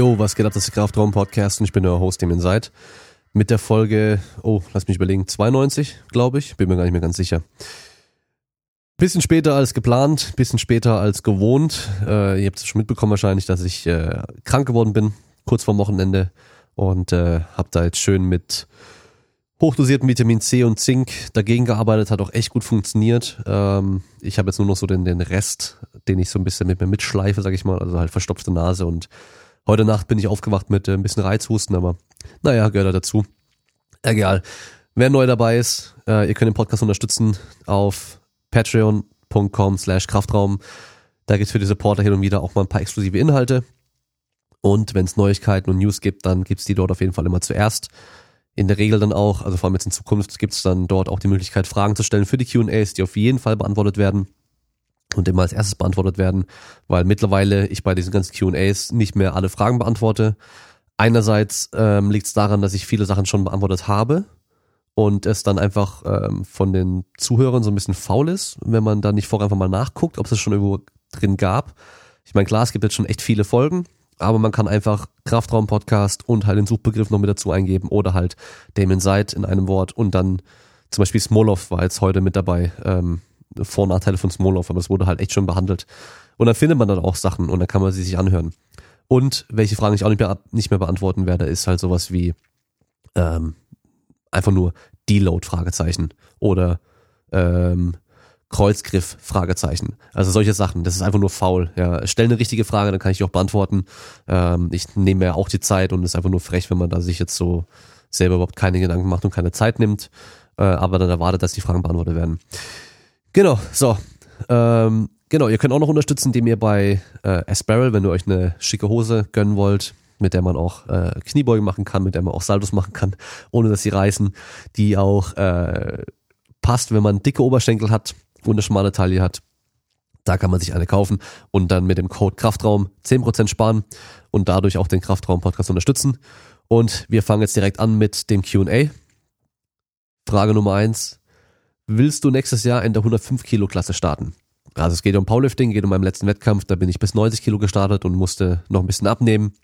Yo, was geht ab? Das ist Kraftraum Podcast und ich bin der Host, dem ihr seid. Mit der Folge, oh, lass mich überlegen, 92, glaube ich. Bin mir gar nicht mehr ganz sicher. Bisschen später als geplant, bisschen später als gewohnt. Äh, ihr habt es schon mitbekommen wahrscheinlich, dass ich äh, krank geworden bin, kurz vorm Wochenende. Und äh, habe da jetzt schön mit hochdosierten Vitamin C und Zink dagegen gearbeitet, hat auch echt gut funktioniert. Ähm, ich habe jetzt nur noch so den, den Rest, den ich so ein bisschen mit mir mitschleife, sag ich mal, also halt verstopfte Nase und heute Nacht bin ich aufgewacht mit äh, ein bisschen Reizhusten, aber naja, gehört da dazu. Egal. Wer neu dabei ist, äh, ihr könnt den Podcast unterstützen auf patreon.com slash Kraftraum. Da gibt's für die Supporter hin und wieder auch mal ein paar exklusive Inhalte. Und wenn es Neuigkeiten und News gibt, dann gibt's die dort auf jeden Fall immer zuerst in der Regel dann auch, also vor allem jetzt in Zukunft, gibt es dann dort auch die Möglichkeit, Fragen zu stellen für die QAs, die auf jeden Fall beantwortet werden und immer als erstes beantwortet werden, weil mittlerweile ich bei diesen ganzen QAs nicht mehr alle Fragen beantworte. Einerseits ähm, liegt es daran, dass ich viele Sachen schon beantwortet habe und es dann einfach ähm, von den Zuhörern so ein bisschen faul ist, wenn man da nicht vorher einfach mal nachguckt, ob es schon irgendwo drin gab. Ich meine, klar, es gibt jetzt schon echt viele Folgen, aber man kann einfach Kraftraum-Podcast und halt den Suchbegriff noch mit dazu eingeben oder halt Damon Seid in einem Wort und dann zum Beispiel Smolov war jetzt heute mit dabei, ähm, Vor- und Nachteile von Smolov, aber es wurde halt echt schon behandelt. Und dann findet man dann auch Sachen und dann kann man sie sich anhören. Und welche Fragen ich auch nicht mehr, nicht mehr beantworten werde, ist halt sowas wie ähm, einfach nur Deload Fragezeichen oder ähm, Kreuzgriff, Fragezeichen. Also solche Sachen. Das ist einfach nur faul. Ja, stell eine richtige Frage, dann kann ich die auch beantworten. Ähm, ich nehme mir auch die Zeit und ist einfach nur frech, wenn man da sich jetzt so selber überhaupt keine Gedanken macht und keine Zeit nimmt, äh, aber dann erwartet, dass die Fragen beantwortet werden. Genau, so. Ähm, genau, ihr könnt auch noch unterstützen, indem ihr bei äh, Asparrel, wenn ihr euch eine schicke Hose gönnen wollt, mit der man auch äh, Kniebeugen machen kann, mit der man auch Saldos machen kann, ohne dass sie reißen, die auch äh, passt, wenn man dicke Oberschenkel hat und eine schmale Taille hat. Da kann man sich eine kaufen und dann mit dem Code Kraftraum 10% sparen und dadurch auch den Kraftraum-Podcast unterstützen. Und wir fangen jetzt direkt an mit dem QA. Frage Nummer eins: Willst du nächstes Jahr in der 105 Kilo Klasse starten? Also es geht um Powerlifting, geht um meinen letzten Wettkampf, da bin ich bis 90 Kilo gestartet und musste noch ein bisschen abnehmen.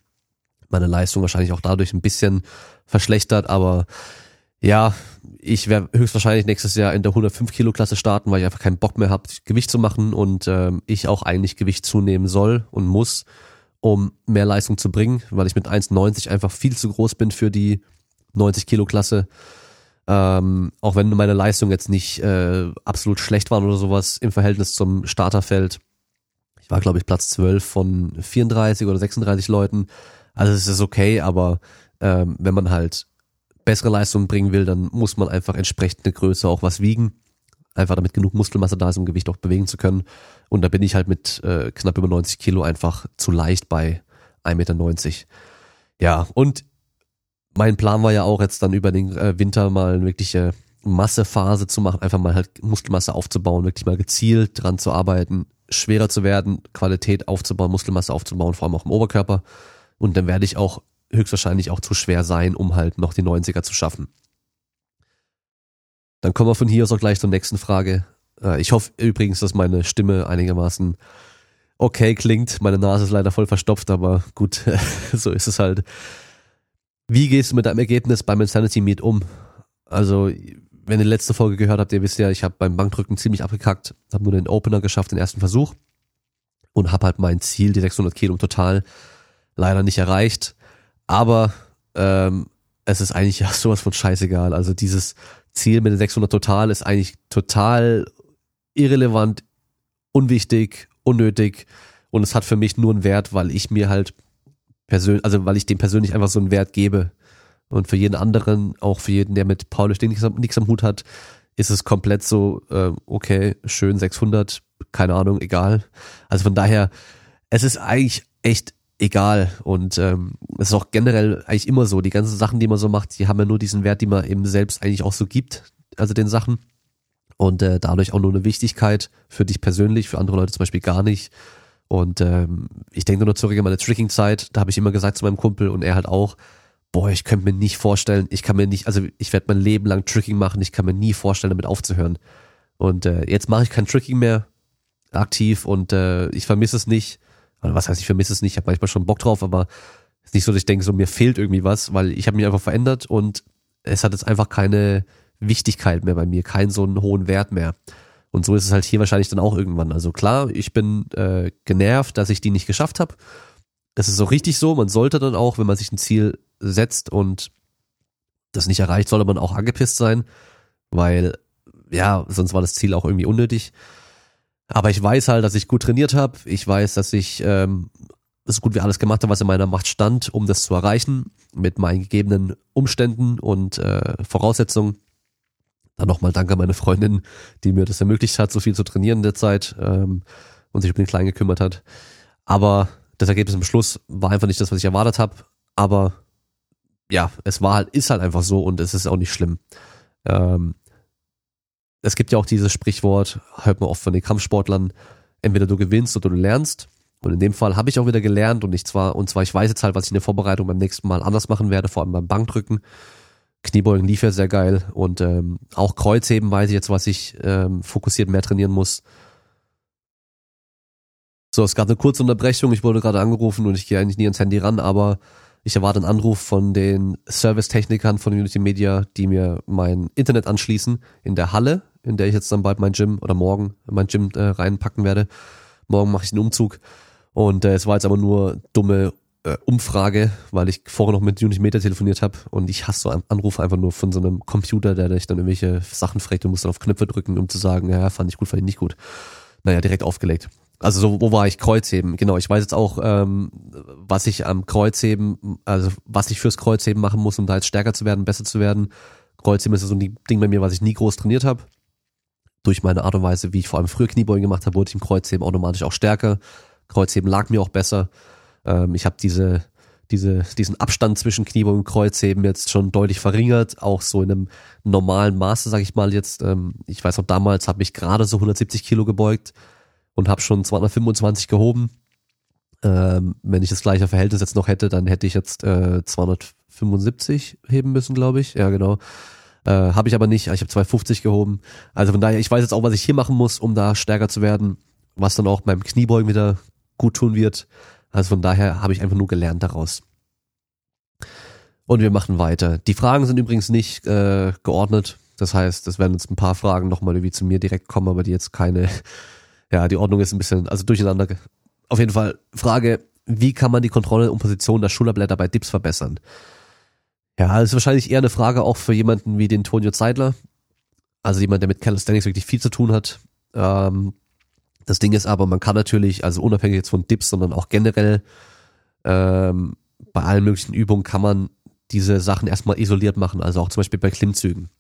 Meine Leistung wahrscheinlich auch dadurch ein bisschen verschlechtert, aber ja, ich werde höchstwahrscheinlich nächstes Jahr in der 105 Kilo Klasse starten, weil ich einfach keinen Bock mehr habe, Gewicht zu machen und ähm, ich auch eigentlich Gewicht zunehmen soll und muss, um mehr Leistung zu bringen, weil ich mit 1,90 einfach viel zu groß bin für die 90 Kilo Klasse. Ähm, auch wenn meine Leistung jetzt nicht äh, absolut schlecht war oder sowas im Verhältnis zum Starterfeld. Ich war, glaube ich, Platz 12 von 34 oder 36 Leuten. Also es ist okay, aber ähm, wenn man halt bessere Leistung bringen will, dann muss man einfach entsprechend eine Größe auch was wiegen. Einfach damit genug Muskelmasse da ist, um Gewicht auch bewegen zu können. Und da bin ich halt mit äh, knapp über 90 Kilo einfach zu leicht bei 1,90 Meter. Ja, und mein Plan war ja auch jetzt dann über den äh, Winter mal eine wirkliche Massephase zu machen, einfach mal halt Muskelmasse aufzubauen, wirklich mal gezielt dran zu arbeiten, schwerer zu werden, Qualität aufzubauen, Muskelmasse aufzubauen, vor allem auch im Oberkörper. Und dann werde ich auch höchstwahrscheinlich auch zu schwer sein, um halt noch die 90er zu schaffen. Dann kommen wir von hier aus auch gleich zur nächsten Frage. Äh, ich hoffe übrigens, dass meine Stimme einigermaßen okay klingt. Meine Nase ist leider voll verstopft, aber gut, so ist es halt. Wie gehst du mit deinem Ergebnis beim Insanity Meet um? Also, wenn ihr die letzte Folge gehört habt, ihr wisst ja, ich habe beim Bankdrücken ziemlich abgekackt, habe nur den Opener geschafft, den ersten Versuch und habe halt mein Ziel, die 600 Kilo total, leider nicht erreicht. Aber ähm, es ist eigentlich ja sowas von scheißegal. Also dieses Ziel mit den 600 total ist eigentlich total irrelevant, unwichtig, unnötig und es hat für mich nur einen Wert, weil ich mir halt persönlich, also weil ich dem persönlich einfach so einen Wert gebe. Und für jeden anderen, auch für jeden, der mit Powerlifting nichts, nichts am Hut hat, ist es komplett so, äh, okay, schön 600, keine Ahnung, egal. Also von daher, es ist eigentlich echt egal. Und ähm, es ist auch generell eigentlich immer so. Die ganzen Sachen, die man so macht, die haben ja nur diesen Wert, die man eben selbst eigentlich auch so gibt, also den Sachen. Und äh, dadurch auch nur eine Wichtigkeit für dich persönlich, für andere Leute zum Beispiel gar nicht. Und ähm, ich denke nur zurück an meine Tricking-Zeit, da habe ich immer gesagt zu meinem Kumpel und er halt auch, boah, ich könnte mir nicht vorstellen, ich kann mir nicht, also ich werde mein Leben lang Tricking machen, ich kann mir nie vorstellen, damit aufzuhören. Und äh, jetzt mache ich kein Tricking mehr aktiv und äh, ich vermisse es nicht. Oder was heißt, ich vermisse es nicht, ich habe manchmal schon Bock drauf, aber ist nicht so, dass ich denke, so mir fehlt irgendwie was, weil ich habe mich einfach verändert und es hat jetzt einfach keine Wichtigkeit mehr bei mir, keinen so einen hohen Wert mehr. Und so ist es halt hier wahrscheinlich dann auch irgendwann. Also klar, ich bin äh, genervt, dass ich die nicht geschafft habe. Das ist auch richtig so. Man sollte dann auch, wenn man sich ein Ziel setzt und das nicht erreicht, sollte man auch angepisst sein, weil ja, sonst war das Ziel auch irgendwie unnötig. Aber ich weiß halt, dass ich gut trainiert habe. Ich weiß, dass ich ähm, so gut wie alles gemacht habe, was in meiner Macht stand, um das zu erreichen, mit meinen gegebenen Umständen und äh, Voraussetzungen. Dann nochmal Danke an meine Freundin, die mir das ermöglicht hat, so viel zu trainieren in der Zeit ähm, und sich um den Kleinen gekümmert hat. Aber das Ergebnis am Schluss war einfach nicht das, was ich erwartet habe. Aber ja, es war halt, ist halt einfach so und es ist auch nicht schlimm. Ähm, es gibt ja auch dieses Sprichwort, hört man oft von den Kampfsportlern, entweder du gewinnst oder du lernst. Und in dem Fall habe ich auch wieder gelernt und ich zwar, und zwar, ich weiß jetzt halt, was ich in der Vorbereitung beim nächsten Mal anders machen werde, vor allem beim Bankdrücken. Kniebeugen lief ja sehr geil und ähm, auch Kreuzheben weiß ich jetzt, was ich ähm, fokussiert mehr trainieren muss. So, es gab eine kurze Unterbrechung, ich wurde gerade angerufen und ich gehe eigentlich nie ans Handy ran, aber ich erwarte einen Anruf von den Servicetechnikern von Unity Media, die mir mein Internet anschließen in der Halle, in der ich jetzt dann bald mein Gym oder morgen mein Gym äh, reinpacken werde. Morgen mache ich einen Umzug und äh, es war jetzt aber nur dumme äh, Umfrage, weil ich vorher noch mit Unity Media telefoniert habe und ich hasse so Anrufe einfach nur von so einem Computer, der dich dann irgendwelche Sachen fragt und muss dann auf Knöpfe drücken, um zu sagen, ja, fand ich gut, fand ich nicht gut. Naja, direkt aufgelegt. Also so, wo war ich? Kreuzheben. Genau, ich weiß jetzt auch, ähm, was ich am Kreuzheben, also was ich fürs Kreuzheben machen muss, um da jetzt stärker zu werden, besser zu werden. Kreuzheben ist so ein Ding bei mir, was ich nie groß trainiert habe. Durch meine Art und Weise, wie ich vor allem früher Kniebeugen gemacht habe, wurde ich im Kreuzheben automatisch auch stärker. Kreuzheben lag mir auch besser. Ähm, ich habe diese, diese, diesen Abstand zwischen Kniebeugen und Kreuzheben jetzt schon deutlich verringert, auch so in einem normalen Maße, sag ich mal jetzt. Ähm, ich weiß noch, damals habe ich gerade so 170 Kilo gebeugt und habe schon 225 gehoben. Ähm, wenn ich das gleiche Verhältnis jetzt noch hätte, dann hätte ich jetzt äh, 275 heben müssen, glaube ich. Ja, genau. Äh, habe ich aber nicht. Ich habe 250 gehoben. Also von daher, ich weiß jetzt auch, was ich hier machen muss, um da stärker zu werden, was dann auch beim Kniebeugen wieder gut tun wird. Also von daher habe ich einfach nur gelernt daraus. Und wir machen weiter. Die Fragen sind übrigens nicht äh, geordnet. Das heißt, es werden jetzt ein paar Fragen nochmal irgendwie zu mir direkt kommen, aber die jetzt keine ja, die Ordnung ist ein bisschen, also durcheinander. Auf jeden Fall, Frage, wie kann man die Kontrolle und Position der Schulterblätter bei Dips verbessern? Ja, das ist wahrscheinlich eher eine Frage auch für jemanden wie den Tonio Zeidler. Also jemand, der mit Calisthenics wirklich viel zu tun hat. Ähm, das Ding ist aber, man kann natürlich, also unabhängig jetzt von Dips, sondern auch generell, ähm, bei allen möglichen Übungen kann man diese Sachen erstmal isoliert machen, also auch zum Beispiel bei Klimmzügen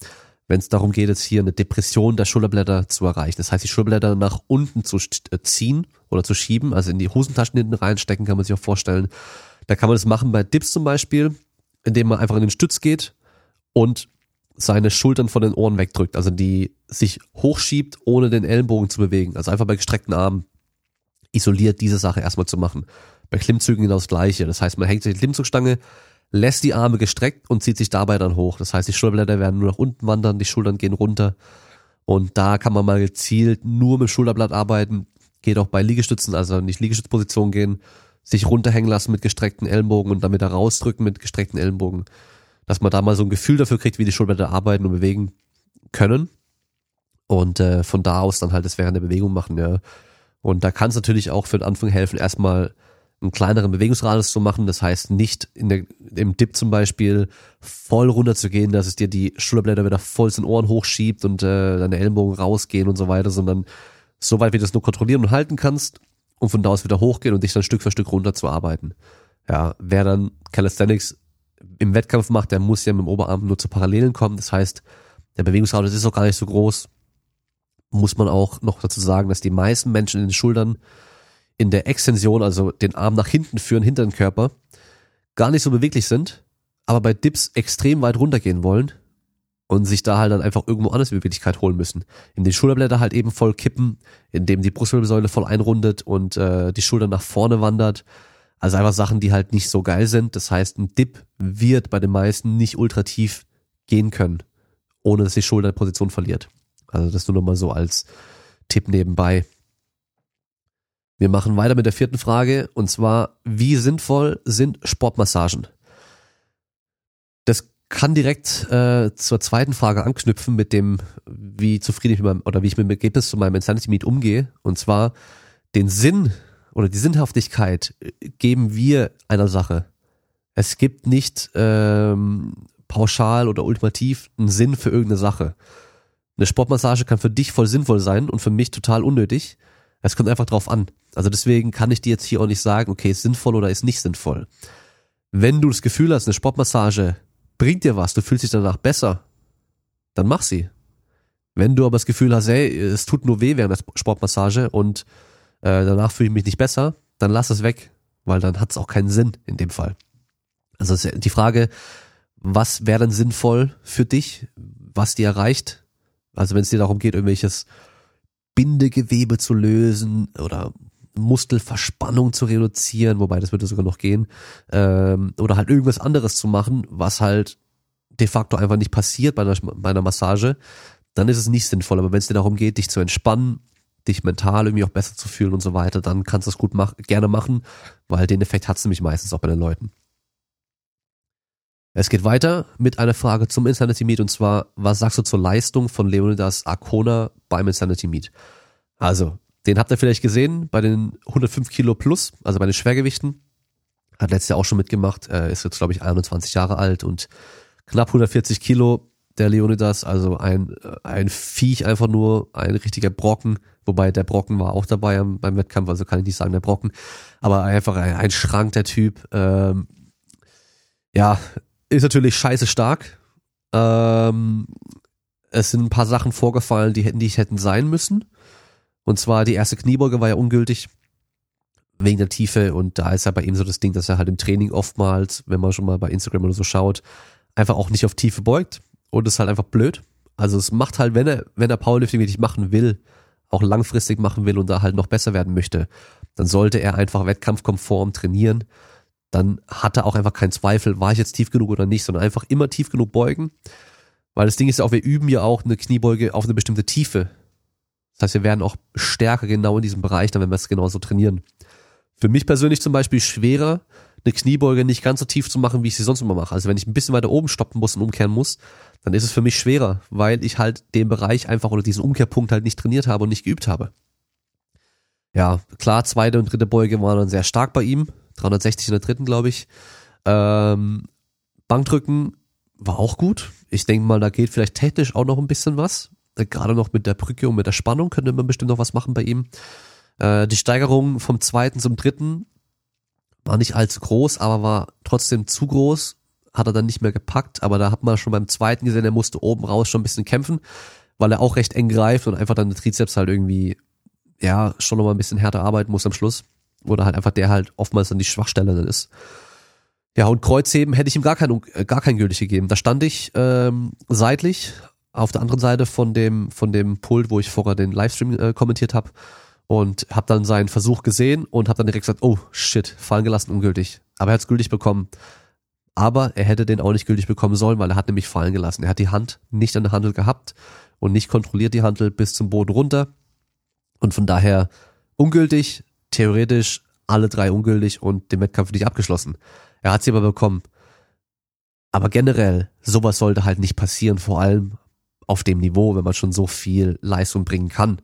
wenn es darum geht, jetzt hier eine Depression der Schulterblätter zu erreichen. Das heißt, die Schulterblätter nach unten zu äh, ziehen oder zu schieben, also in die Hosentaschen hinten reinstecken, kann man sich auch vorstellen. Da kann man das machen bei Dips zum Beispiel, indem man einfach in den Stütz geht und seine Schultern von den Ohren wegdrückt, also die sich hochschiebt, ohne den Ellenbogen zu bewegen. Also einfach bei gestreckten Armen isoliert diese Sache erstmal zu machen. Bei Klimmzügen genau das gleiche. Das heißt, man hängt sich die Klimmzugstange, lässt die Arme gestreckt und zieht sich dabei dann hoch. Das heißt, die Schulterblätter werden nur nach unten wandern, die Schultern gehen runter. Und da kann man mal gezielt nur mit dem Schulterblatt arbeiten. Geht auch bei Liegestützen, also nicht Liegestützposition gehen, sich runterhängen lassen mit gestreckten Ellenbogen und dann wieder rausdrücken mit gestreckten Ellenbogen. Dass man da mal so ein Gefühl dafür kriegt, wie die Schulterblätter arbeiten und bewegen können. Und äh, von da aus dann halt das während der Bewegung machen, ja. Und da kann es natürlich auch für den Anfang helfen, erstmal einen kleineren Bewegungsradius zu machen. Das heißt nicht in der, im Dip zum Beispiel voll runter zu gehen, dass es dir die Schulterblätter wieder voll in den Ohren hochschiebt und äh, deine Ellenbogen rausgehen und so weiter, sondern so weit wie du es nur kontrollieren und halten kannst und von da aus wieder hochgehen und dich dann Stück für Stück runter zu arbeiten. Ja, wer dann Calisthenics im Wettkampf macht, der muss ja mit dem Oberarm nur zu Parallelen kommen. Das heißt, der Bewegungsradius ist auch gar nicht so groß. Muss man auch noch dazu sagen, dass die meisten Menschen in den Schultern in der Extension, also den Arm nach hinten führen, hinter den Körper, gar nicht so beweglich sind, aber bei Dips extrem weit runtergehen wollen und sich da halt dann einfach irgendwo anders Beweglichkeit holen müssen. In den Schulterblätter halt eben voll kippen, indem die Brustwirbelsäule voll einrundet und äh, die Schulter nach vorne wandert. Also einfach Sachen, die halt nicht so geil sind. Das heißt, ein Dip wird bei den meisten nicht ultra tief gehen können, ohne dass die Schulterposition verliert. Also das nur nochmal so als Tipp nebenbei. Wir machen weiter mit der vierten Frage und zwar, wie sinnvoll sind Sportmassagen? Das kann direkt äh, zur zweiten Frage anknüpfen mit dem, wie zufrieden ich mit meinem, oder wie ich mit dem Ergebnis zu meinem Insanity Meet umgehe. Und zwar den Sinn oder die Sinnhaftigkeit äh, geben wir einer Sache. Es gibt nicht ähm, pauschal oder ultimativ einen Sinn für irgendeine Sache. Eine Sportmassage kann für dich voll sinnvoll sein und für mich total unnötig. Es kommt einfach drauf an. Also deswegen kann ich dir jetzt hier auch nicht sagen, okay, ist sinnvoll oder ist nicht sinnvoll. Wenn du das Gefühl hast, eine Sportmassage bringt dir was, du fühlst dich danach besser, dann mach sie. Wenn du aber das Gefühl hast, hey, es tut nur weh während der Sportmassage und äh, danach fühle ich mich nicht besser, dann lass es weg, weil dann hat es auch keinen Sinn in dem Fall. Also die Frage, was wäre denn sinnvoll für dich, was dir erreicht? Also wenn es dir darum geht, irgendwelches Bindegewebe zu lösen oder Muskelverspannung zu reduzieren, wobei das würde sogar noch gehen, ähm, oder halt irgendwas anderes zu machen, was halt de facto einfach nicht passiert bei einer, bei einer Massage, dann ist es nicht sinnvoll. Aber wenn es dir darum geht, dich zu entspannen, dich mental irgendwie auch besser zu fühlen und so weiter, dann kannst du es gut mach gerne machen, weil den Effekt hat es nämlich meistens auch bei den Leuten. Es geht weiter mit einer Frage zum Insanity Meet und zwar, was sagst du zur Leistung von Leonidas Arcona beim Insanity Meet? Also, den habt ihr vielleicht gesehen bei den 105 Kilo plus, also bei den Schwergewichten. Hat letztes Jahr auch schon mitgemacht, äh, ist jetzt glaube ich 21 Jahre alt und knapp 140 Kilo der Leonidas, also ein, ein Viech einfach nur, ein richtiger Brocken, wobei der Brocken war auch dabei beim Wettkampf, also kann ich nicht sagen der Brocken, aber einfach ein, ein Schrank der Typ. Ähm, ja, ist natürlich scheiße stark. Ähm, es sind ein paar Sachen vorgefallen, die hätten, die hätten sein müssen. Und zwar die erste Kniebeuge war ja ungültig wegen der Tiefe und da ist ja bei ihm so das Ding, dass er halt im Training oftmals, wenn man schon mal bei Instagram oder so schaut, einfach auch nicht auf Tiefe beugt und das ist halt einfach blöd. Also es macht halt, wenn er, wenn er Powerlifting wirklich machen will, auch langfristig machen will und da halt noch besser werden möchte, dann sollte er einfach wettkampfkonform trainieren. Dann hat er auch einfach keinen Zweifel, war ich jetzt tief genug oder nicht, sondern einfach immer tief genug beugen. Weil das Ding ist ja auch, wir üben ja auch eine Kniebeuge auf eine bestimmte Tiefe. Das heißt, wir werden auch stärker genau in diesem Bereich, dann wenn wir es genauso trainieren. Für mich persönlich zum Beispiel schwerer, eine Kniebeuge nicht ganz so tief zu machen, wie ich sie sonst immer mache. Also wenn ich ein bisschen weiter oben stoppen muss und umkehren muss, dann ist es für mich schwerer, weil ich halt den Bereich einfach oder diesen Umkehrpunkt halt nicht trainiert habe und nicht geübt habe. Ja, klar, zweite und dritte Beuge waren dann sehr stark bei ihm. 360 in der dritten, glaube ich. Ähm, Bankdrücken war auch gut. Ich denke mal, da geht vielleicht technisch auch noch ein bisschen was. Gerade noch mit der Brücke und mit der Spannung könnte man bestimmt noch was machen bei ihm. Äh, die Steigerung vom zweiten zum dritten war nicht allzu groß, aber war trotzdem zu groß. Hat er dann nicht mehr gepackt, aber da hat man schon beim zweiten gesehen, er musste oben raus schon ein bisschen kämpfen, weil er auch recht eng greift und einfach dann der Trizeps halt irgendwie, ja, schon nochmal ein bisschen härter arbeiten muss am Schluss. Oder halt einfach der halt oftmals dann die Schwachstelle dann ist. Ja, und Kreuzheben hätte ich ihm gar kein, gar kein gültig gegeben. Da stand ich ähm, seitlich, auf der anderen Seite von dem von dem Pult, wo ich vorher den Livestream äh, kommentiert habe und habe dann seinen Versuch gesehen und habe dann direkt gesagt, oh shit, fallen gelassen, ungültig. Aber er hat es gültig bekommen. Aber er hätte den auch nicht gültig bekommen sollen, weil er hat nämlich fallen gelassen. Er hat die Hand nicht an der Handel gehabt und nicht kontrolliert die Handel bis zum Boden runter. Und von daher ungültig, theoretisch alle drei ungültig und den Wettkampf nicht abgeschlossen. Er hat sie aber bekommen. Aber generell, sowas sollte halt nicht passieren, vor allem auf dem Niveau, wenn man schon so viel Leistung bringen kann.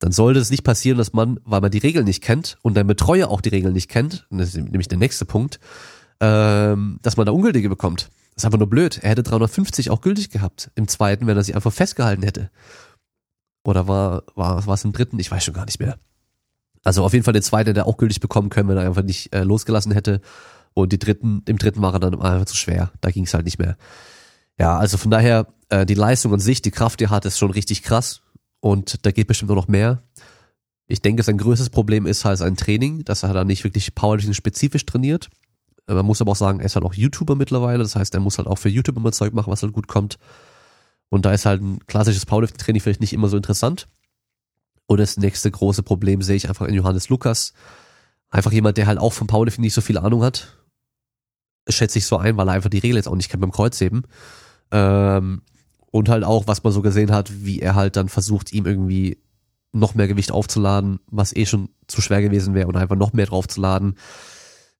Dann sollte es nicht passieren, dass man, weil man die Regeln nicht kennt und dein Betreuer auch die Regeln nicht kennt, und das ist nämlich der nächste Punkt, ähm, dass man da Ungültige bekommt. Das ist einfach nur blöd. Er hätte 350 auch gültig gehabt im zweiten, wenn er sich einfach festgehalten hätte. Oder war, war, war es im dritten? Ich weiß schon gar nicht mehr. Also auf jeden Fall den zweiten hätte er auch gültig bekommen können, wenn er einfach nicht äh, losgelassen hätte. Und die dritten, im dritten war er dann einfach zu schwer. Da ging es halt nicht mehr. Ja, also von daher, äh, die Leistung an sich, die Kraft, die er hat, ist schon richtig krass. Und da geht bestimmt noch mehr. Ich denke, sein größtes Problem ist halt sein Training, dass er da nicht wirklich Powerlifting spezifisch trainiert. Äh, man muss aber auch sagen, er ist halt auch YouTuber mittlerweile. Das heißt, er muss halt auch für YouTube immer Zeug machen, was halt gut kommt. Und da ist halt ein klassisches Powerlifting-Training vielleicht nicht immer so interessant. Und das nächste große Problem sehe ich einfach in Johannes Lukas. Einfach jemand, der halt auch vom Powerlifting nicht so viel Ahnung hat. Schätze ich so ein, weil er einfach die Regel jetzt auch nicht kennt beim Kreuzheben. Ähm, und halt auch, was man so gesehen hat, wie er halt dann versucht, ihm irgendwie noch mehr Gewicht aufzuladen, was eh schon zu schwer gewesen wäre und einfach noch mehr draufzuladen.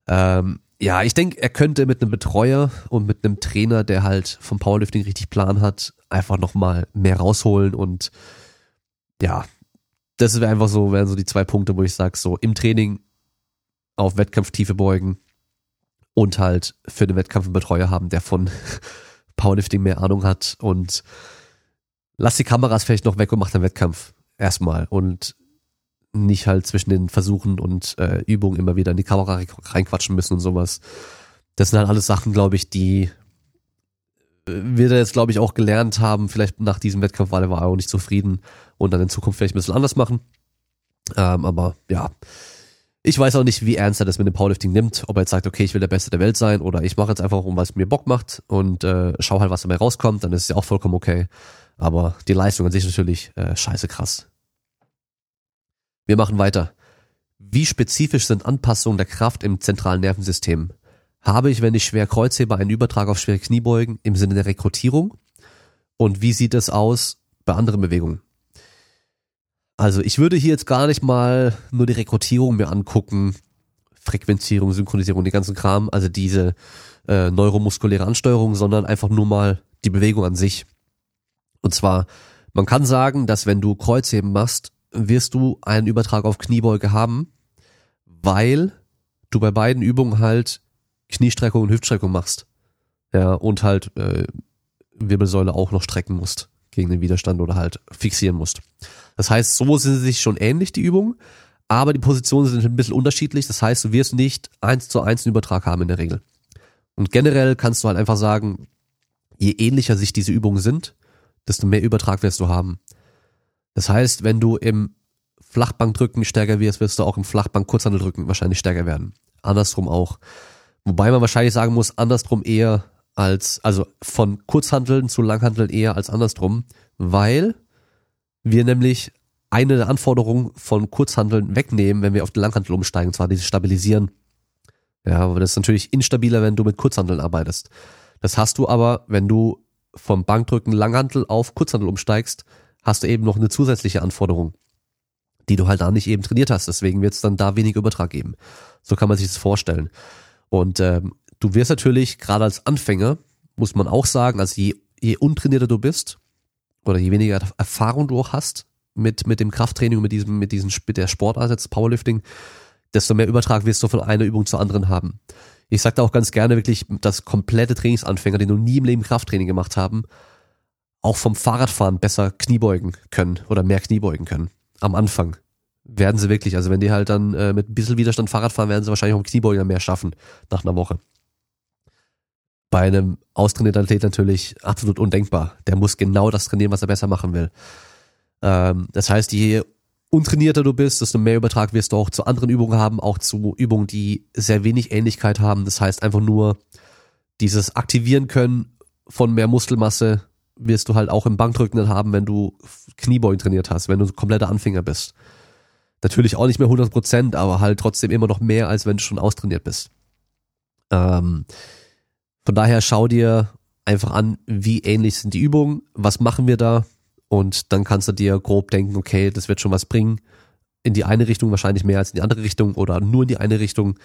Ähm, ja, ich denke, er könnte mit einem Betreuer und mit einem Trainer, der halt vom Powerlifting richtig Plan hat, einfach nochmal mehr rausholen und ja, das wäre einfach so, wären so die zwei Punkte, wo ich sage, so im Training auf Wettkampftiefe beugen und halt für den Wettkampf einen Betreuer haben, der von Powerlifting mehr Ahnung hat und lass die Kameras vielleicht noch weg und mach den Wettkampf erstmal und nicht halt zwischen den Versuchen und äh, Übungen immer wieder in die Kamera reinquatschen müssen und sowas. Das sind halt alles Sachen, glaube ich, die äh, wir da jetzt, glaube ich, auch gelernt haben, vielleicht nach diesem Wettkampf, weil er war auch nicht zufrieden und dann in Zukunft vielleicht ein bisschen anders machen. Ähm, aber ja, ich weiß auch nicht, wie ernst er das mit dem Powerlifting nimmt, ob er jetzt sagt, okay, ich will der Beste der Welt sein oder ich mache jetzt einfach, um was mir Bock macht und äh, schau halt, was dabei rauskommt, dann ist es ja auch vollkommen okay. Aber die Leistung an sich ist natürlich äh, scheiße krass. Wir machen weiter. Wie spezifisch sind Anpassungen der Kraft im zentralen Nervensystem? Habe ich, wenn ich schwer kreuzhebe, einen Übertrag auf schwere Kniebeugen im Sinne der Rekrutierung? Und wie sieht es aus bei anderen Bewegungen? Also ich würde hier jetzt gar nicht mal nur die Rekrutierung mir angucken, Frequenzierung, Synchronisierung, die ganzen Kram, also diese äh, neuromuskuläre Ansteuerung, sondern einfach nur mal die Bewegung an sich. Und zwar, man kann sagen, dass wenn du Kreuzheben machst, wirst du einen Übertrag auf Kniebeuge haben, weil du bei beiden Übungen halt Kniestreckung und Hüftstreckung machst. Ja, und halt äh, Wirbelsäule auch noch strecken musst gegen den Widerstand oder halt fixieren musst. Das heißt, so sind sie sich schon ähnlich, die Übungen, aber die Positionen sind ein bisschen unterschiedlich. Das heißt, du wirst nicht eins zu eins einen Übertrag haben in der Regel. Und generell kannst du halt einfach sagen, je ähnlicher sich diese Übungen sind, desto mehr Übertrag wirst du haben. Das heißt, wenn du im Flachbankdrücken stärker wirst, wirst du auch im Flachbank-Kurzhandeldrücken wahrscheinlich stärker werden. Andersrum auch. Wobei man wahrscheinlich sagen muss, andersrum eher als, also von Kurzhandeln zu Langhandeln eher als andersrum, weil wir nämlich eine der Anforderungen von Kurzhandeln wegnehmen, wenn wir auf den Langhandel umsteigen, und zwar dieses Stabilisieren. Ja, aber das ist natürlich instabiler, wenn du mit Kurzhandeln arbeitest. Das hast du aber, wenn du vom Bankdrücken Langhandel auf Kurzhandel umsteigst, hast du eben noch eine zusätzliche Anforderung, die du halt da nicht eben trainiert hast. Deswegen wird es dann da weniger Übertrag geben. So kann man sich das vorstellen. Und ähm, du wirst natürlich, gerade als Anfänger, muss man auch sagen, also je, je untrainierter du bist, oder je weniger Erfahrung du auch hast mit, mit dem Krafttraining mit diesem, mit diesem, mit der Sportart, jetzt Powerlifting, desto mehr Übertrag wirst du von einer Übung zur anderen haben. Ich sage da auch ganz gerne wirklich, dass komplette Trainingsanfänger, die noch nie im Leben Krafttraining gemacht haben, auch vom Fahrradfahren besser Kniebeugen können oder mehr Kniebeugen können. Am Anfang. Werden sie wirklich. Also wenn die halt dann äh, mit ein bisschen Widerstand Fahrrad fahren, werden sie wahrscheinlich auch im Kniebeugen mehr schaffen nach einer Woche bei einem austrainierten Athlet natürlich absolut undenkbar. Der muss genau das trainieren, was er besser machen will. Ähm, das heißt, je untrainierter du bist, desto mehr Übertrag wirst du auch zu anderen Übungen haben, auch zu Übungen, die sehr wenig Ähnlichkeit haben. Das heißt einfach nur dieses Aktivieren können von mehr Muskelmasse wirst du halt auch im Bankdrücken haben, wenn du Kniebeugen trainiert hast, wenn du kompletter Anfänger bist. Natürlich auch nicht mehr 100 Prozent, aber halt trotzdem immer noch mehr, als wenn du schon austrainiert bist. Ähm, von daher schau dir einfach an, wie ähnlich sind die Übungen, was machen wir da und dann kannst du dir grob denken, okay, das wird schon was bringen. In die eine Richtung wahrscheinlich mehr als in die andere Richtung oder nur in die eine Richtung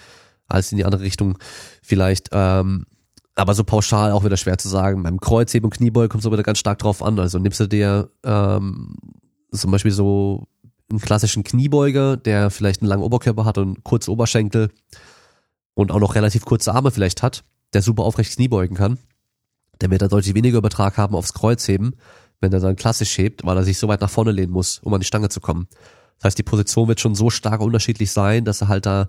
als in die andere Richtung vielleicht. Ähm, aber so pauschal auch wieder schwer zu sagen. Beim Kreuzheben und Kniebeuge kommt es aber wieder ganz stark drauf an. Also nimmst du dir ähm, zum Beispiel so einen klassischen Kniebeuger, der vielleicht einen langen Oberkörper hat und kurze Oberschenkel und auch noch relativ kurze Arme vielleicht hat der super aufrecht Knie beugen kann, der wird da deutlich weniger Übertrag haben aufs Kreuzheben, wenn er dann klassisch hebt, weil er sich so weit nach vorne lehnen muss, um an die Stange zu kommen. Das heißt, die Position wird schon so stark unterschiedlich sein, dass er halt da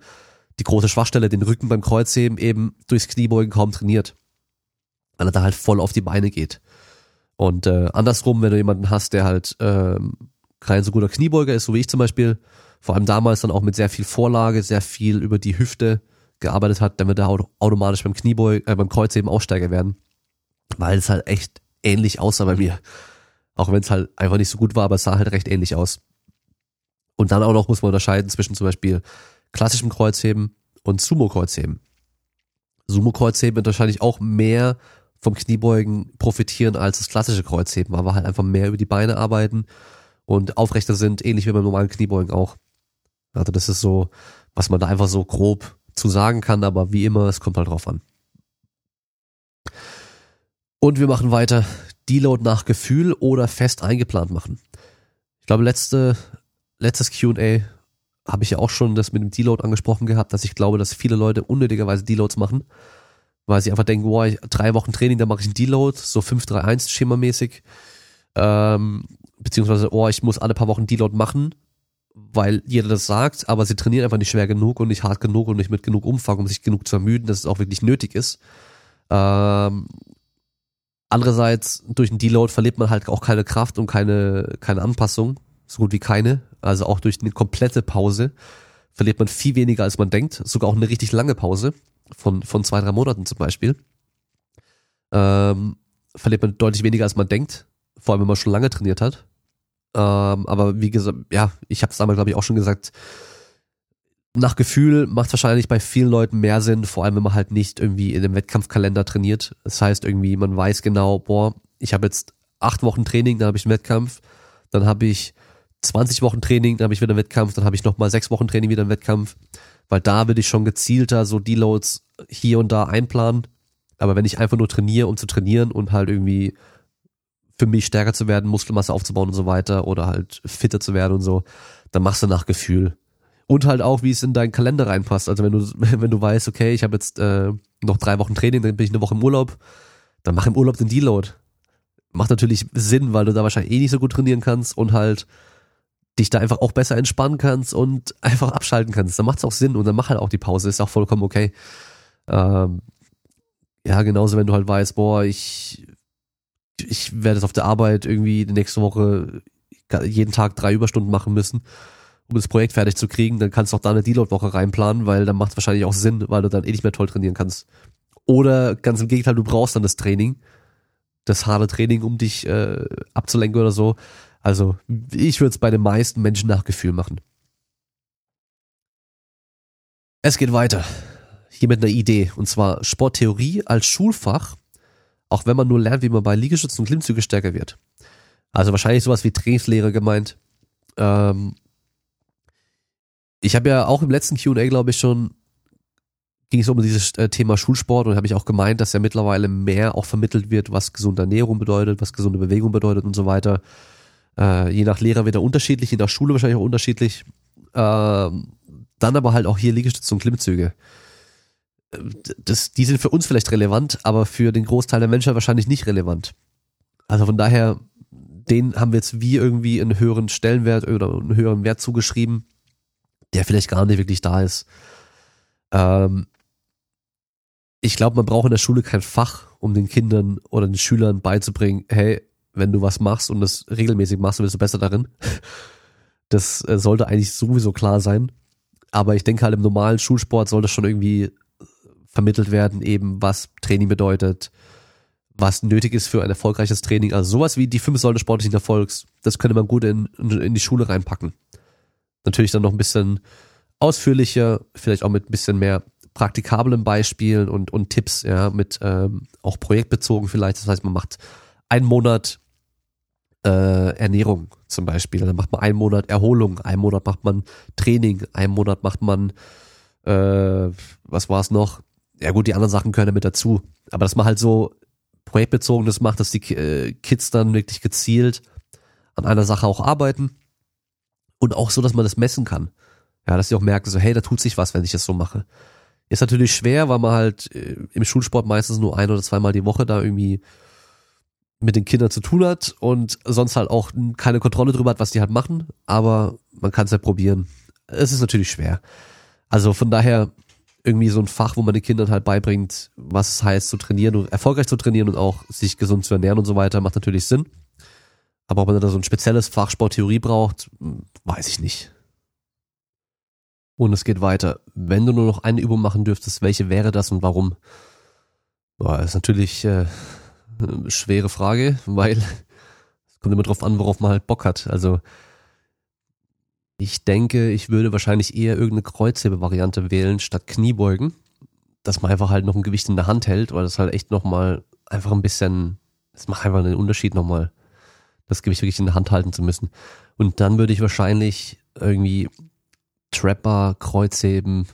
die große Schwachstelle, den Rücken beim Kreuzheben eben durchs Kniebeugen kaum trainiert. Weil er da halt voll auf die Beine geht. Und äh, andersrum, wenn du jemanden hast, der halt ähm, kein so guter Kniebeuger ist, so wie ich zum Beispiel, vor allem damals dann auch mit sehr viel Vorlage, sehr viel über die Hüfte gearbeitet hat, dann wird er automatisch beim Kniebeug, äh, beim Kreuzheben Aussteiger werden. Weil es halt echt ähnlich aussah bei mir. Auch wenn es halt einfach nicht so gut war, aber es sah halt recht ähnlich aus. Und dann auch noch muss man unterscheiden zwischen zum Beispiel klassischem Kreuzheben und Sumo-Kreuzheben. Sumo-Kreuzheben wird wahrscheinlich auch mehr vom Kniebeugen profitieren als das klassische Kreuzheben, weil wir halt einfach mehr über die Beine arbeiten und aufrechter sind, ähnlich wie beim normalen Kniebeugen auch. Also das ist so, was man da einfach so grob zu sagen kann, aber wie immer, es kommt halt drauf an. Und wir machen weiter. Deload nach Gefühl oder fest eingeplant machen. Ich glaube, letzte, letztes QA habe ich ja auch schon das mit dem Deload angesprochen gehabt, dass ich glaube, dass viele Leute unnötigerweise Deloads machen, weil sie einfach denken, boah, drei Wochen Training, dann mache ich einen Deload, so 5-3-1 schemamäßig. Ähm, beziehungsweise, oh, ich muss alle paar Wochen Deload machen, weil jeder das sagt, aber sie trainieren einfach nicht schwer genug und nicht hart genug und nicht mit genug Umfang, um sich genug zu ermüden, dass es auch wirklich nötig ist. Ähm, andererseits, durch den Deload verliert man halt auch keine Kraft und keine, keine Anpassung, so gut wie keine. Also auch durch eine komplette Pause verliert man viel weniger, als man denkt. Sogar auch eine richtig lange Pause von, von zwei, drei Monaten zum Beispiel. Ähm, verliert man deutlich weniger, als man denkt. Vor allem, wenn man schon lange trainiert hat. Ähm, aber wie gesagt, ja, ich habe es damals, glaube ich, auch schon gesagt, nach Gefühl macht wahrscheinlich bei vielen Leuten mehr Sinn, vor allem wenn man halt nicht irgendwie in dem Wettkampfkalender trainiert. Das heißt irgendwie, man weiß genau, boah, ich habe jetzt acht Wochen Training, dann habe ich einen Wettkampf, dann habe ich 20 Wochen Training, dann habe ich wieder einen Wettkampf, dann habe ich nochmal sechs Wochen Training wieder einen Wettkampf, weil da würde ich schon gezielter so Deloads hier und da einplanen. Aber wenn ich einfach nur trainiere, um zu trainieren und halt irgendwie für mich stärker zu werden, Muskelmasse aufzubauen und so weiter oder halt fitter zu werden und so, dann machst du nach Gefühl. Und halt auch, wie es in deinen Kalender reinpasst. Also wenn du, wenn du weißt, okay, ich habe jetzt äh, noch drei Wochen Training, dann bin ich eine Woche im Urlaub, dann mach im Urlaub den Deload. Macht natürlich Sinn, weil du da wahrscheinlich eh nicht so gut trainieren kannst und halt dich da einfach auch besser entspannen kannst und einfach abschalten kannst. Dann macht es auch Sinn und dann mach halt auch die Pause, ist auch vollkommen okay. Ähm, ja, genauso wenn du halt weißt, boah, ich ich werde jetzt auf der Arbeit irgendwie die nächste Woche jeden Tag drei Überstunden machen müssen, um das Projekt fertig zu kriegen, dann kannst du auch da eine Deload-Woche reinplanen, weil dann macht es wahrscheinlich auch Sinn, weil du dann eh nicht mehr toll trainieren kannst. Oder ganz im Gegenteil, du brauchst dann das Training, das harte Training, um dich äh, abzulenken oder so. Also ich würde es bei den meisten Menschen nach Gefühl machen. Es geht weiter. Hier mit einer Idee. Und zwar Sporttheorie als Schulfach auch wenn man nur lernt, wie man bei Liegestützen und Klimmzüge stärker wird. Also wahrscheinlich sowas wie Trainingslehre gemeint. Ähm ich habe ja auch im letzten Q&A, glaube ich, schon ging es um dieses äh, Thema Schulsport und habe ich auch gemeint, dass ja mittlerweile mehr auch vermittelt wird, was gesunde Ernährung bedeutet, was gesunde Bewegung bedeutet und so weiter. Äh, je nach Lehrer wird er unterschiedlich, je nach Schule wahrscheinlich auch unterschiedlich. Äh, dann aber halt auch hier Liegestütze und Klimmzüge das, die sind für uns vielleicht relevant, aber für den Großteil der Menschheit wahrscheinlich nicht relevant. Also von daher, den haben wir jetzt wie irgendwie einen höheren Stellenwert oder einen höheren Wert zugeschrieben, der vielleicht gar nicht wirklich da ist. Ähm, ich glaube, man braucht in der Schule kein Fach, um den Kindern oder den Schülern beizubringen, hey, wenn du was machst und das regelmäßig machst, wirst du besser darin. Das äh, sollte eigentlich sowieso klar sein. Aber ich denke halt im normalen Schulsport sollte schon irgendwie vermittelt werden, eben was Training bedeutet, was nötig ist für ein erfolgreiches Training. Also sowas wie die fünf Säulen des sportlichen Erfolgs, das könnte man gut in, in die Schule reinpacken. Natürlich dann noch ein bisschen ausführlicher, vielleicht auch mit ein bisschen mehr praktikablen Beispielen und, und Tipps, ja, mit ähm, auch projektbezogen vielleicht. Das heißt, man macht einen Monat äh, Ernährung zum Beispiel, dann macht man einen Monat Erholung, einen Monat macht man Training, einen Monat macht man äh, was war es noch? Ja gut, die anderen Sachen gehören damit dazu. Aber dass man halt so projektbezogenes macht, dass die äh, Kids dann wirklich gezielt an einer Sache auch arbeiten und auch so, dass man das messen kann. Ja, dass sie auch merken, so, hey, da tut sich was, wenn ich das so mache. Ist natürlich schwer, weil man halt äh, im Schulsport meistens nur ein oder zweimal die Woche da irgendwie mit den Kindern zu tun hat und sonst halt auch keine Kontrolle drüber hat, was die halt machen, aber man kann es ja probieren. Es ist natürlich schwer. Also von daher irgendwie so ein Fach, wo man den Kindern halt beibringt, was es heißt zu trainieren und erfolgreich zu trainieren und auch sich gesund zu ernähren und so weiter, macht natürlich Sinn. Aber ob man da so ein spezielles Fach Sporttheorie braucht, weiß ich nicht. Und es geht weiter. Wenn du nur noch eine Übung machen dürftest, welche wäre das und warum? Boah, ist natürlich äh, eine schwere Frage, weil es kommt immer drauf an, worauf man halt Bock hat. Also ich denke, ich würde wahrscheinlich eher irgendeine Kreuzhebe-Variante wählen statt Kniebeugen, dass man einfach halt noch ein Gewicht in der Hand hält, weil das halt echt nochmal einfach ein bisschen, das macht einfach einen Unterschied nochmal. das Gewicht wirklich in der Hand halten zu müssen. Und dann würde ich wahrscheinlich irgendwie Trapper, Kreuzheben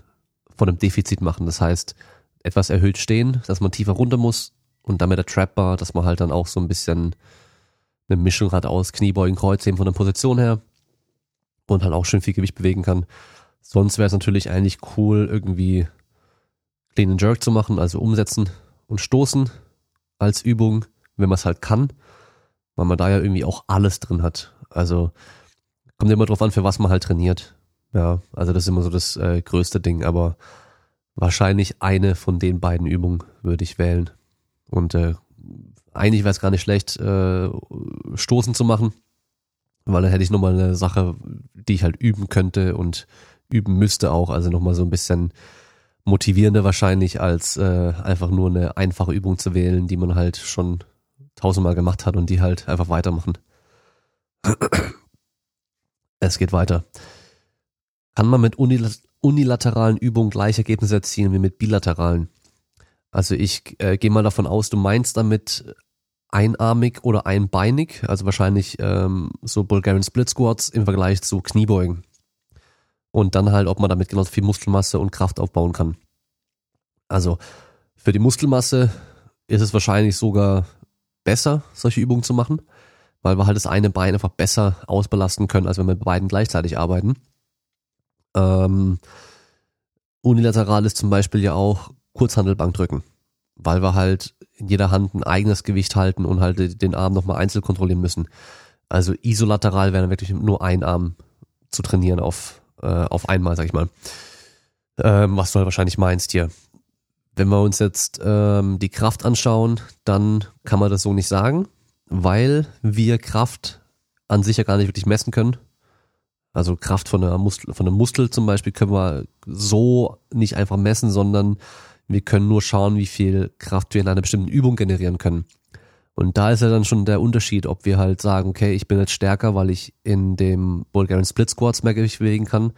von einem Defizit machen. Das heißt, etwas erhöht stehen, dass man tiefer runter muss und damit der Trapper, dass man halt dann auch so ein bisschen eine Mischung hat aus Kniebeugen, Kreuzheben von der Position her und halt auch schön viel Gewicht bewegen kann. Sonst wäre es natürlich eigentlich cool, irgendwie Clean and Jerk zu machen, also umsetzen und stoßen als Übung, wenn man es halt kann, weil man da ja irgendwie auch alles drin hat. Also kommt immer drauf an, für was man halt trainiert. Ja, also das ist immer so das äh, größte Ding, aber wahrscheinlich eine von den beiden Übungen würde ich wählen. Und äh, eigentlich wäre es gar nicht schlecht, äh, Stoßen zu machen, weil dann hätte ich nochmal eine Sache, die ich halt üben könnte und üben müsste auch. Also nochmal so ein bisschen motivierender wahrscheinlich, als äh, einfach nur eine einfache Übung zu wählen, die man halt schon tausendmal gemacht hat und die halt einfach weitermachen. Es geht weiter. Kann man mit unilateralen Übungen gleiche Ergebnisse erzielen wie mit bilateralen? Also ich äh, gehe mal davon aus, du meinst damit einarmig oder einbeinig, also wahrscheinlich ähm, so Bulgarian Split Squats im Vergleich zu Kniebeugen. Und dann halt, ob man damit genauso viel Muskelmasse und Kraft aufbauen kann. Also für die Muskelmasse ist es wahrscheinlich sogar besser, solche Übungen zu machen, weil wir halt das eine Bein einfach besser ausbelasten können, als wenn wir mit beiden gleichzeitig arbeiten. Ähm, unilateral ist zum Beispiel ja auch Kurzhandelbankdrücken, weil wir halt in jeder Hand ein eigenes Gewicht halten und halt den Arm nochmal einzeln kontrollieren müssen. Also isolateral wäre dann wirklich nur ein Arm zu trainieren auf, äh, auf einmal, sag ich mal. Ähm, was du halt wahrscheinlich meinst hier. Wenn wir uns jetzt ähm, die Kraft anschauen, dann kann man das so nicht sagen, weil wir Kraft an sich ja gar nicht wirklich messen können. Also Kraft von, einer Muskel, von einem Muskel zum Beispiel können wir so nicht einfach messen, sondern wir können nur schauen, wie viel Kraft wir in einer bestimmten Übung generieren können. Und da ist ja dann schon der Unterschied, ob wir halt sagen, okay, ich bin jetzt stärker, weil ich in dem Bulgarian Split Squats mehr Gewicht bewegen kann,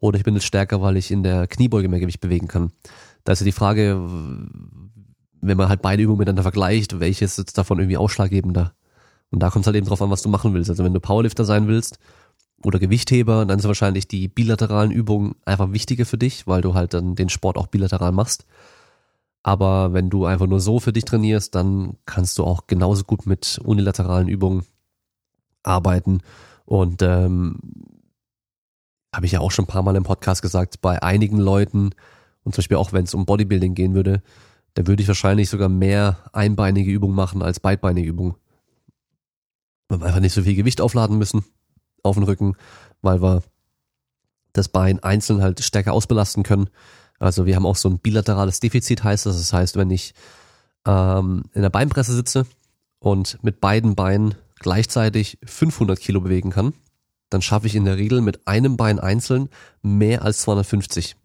oder ich bin jetzt stärker, weil ich in der Kniebeuge mehr Gewicht bewegen kann. Da ist ja die Frage, wenn man halt beide Übungen miteinander vergleicht, welches ist jetzt davon irgendwie ausschlaggebender? Und da kommt es halt eben drauf an, was du machen willst. Also wenn du Powerlifter sein willst, oder Gewichtheber, dann sind wahrscheinlich die bilateralen Übungen einfach wichtiger für dich, weil du halt dann den Sport auch bilateral machst. Aber wenn du einfach nur so für dich trainierst, dann kannst du auch genauso gut mit unilateralen Übungen arbeiten. Und ähm, habe ich ja auch schon ein paar Mal im Podcast gesagt, bei einigen Leuten, und zum Beispiel auch wenn es um Bodybuilding gehen würde, da würde ich wahrscheinlich sogar mehr einbeinige Übungen machen als beidbeinige Übungen. Weil wir einfach nicht so viel Gewicht aufladen müssen auf den Rücken, weil wir das Bein einzeln halt stärker ausbelasten können. Also wir haben auch so ein bilaterales Defizit, heißt das. Das heißt, wenn ich ähm, in der Beinpresse sitze und mit beiden Beinen gleichzeitig 500 Kilo bewegen kann, dann schaffe ich in der Regel mit einem Bein einzeln mehr als 250.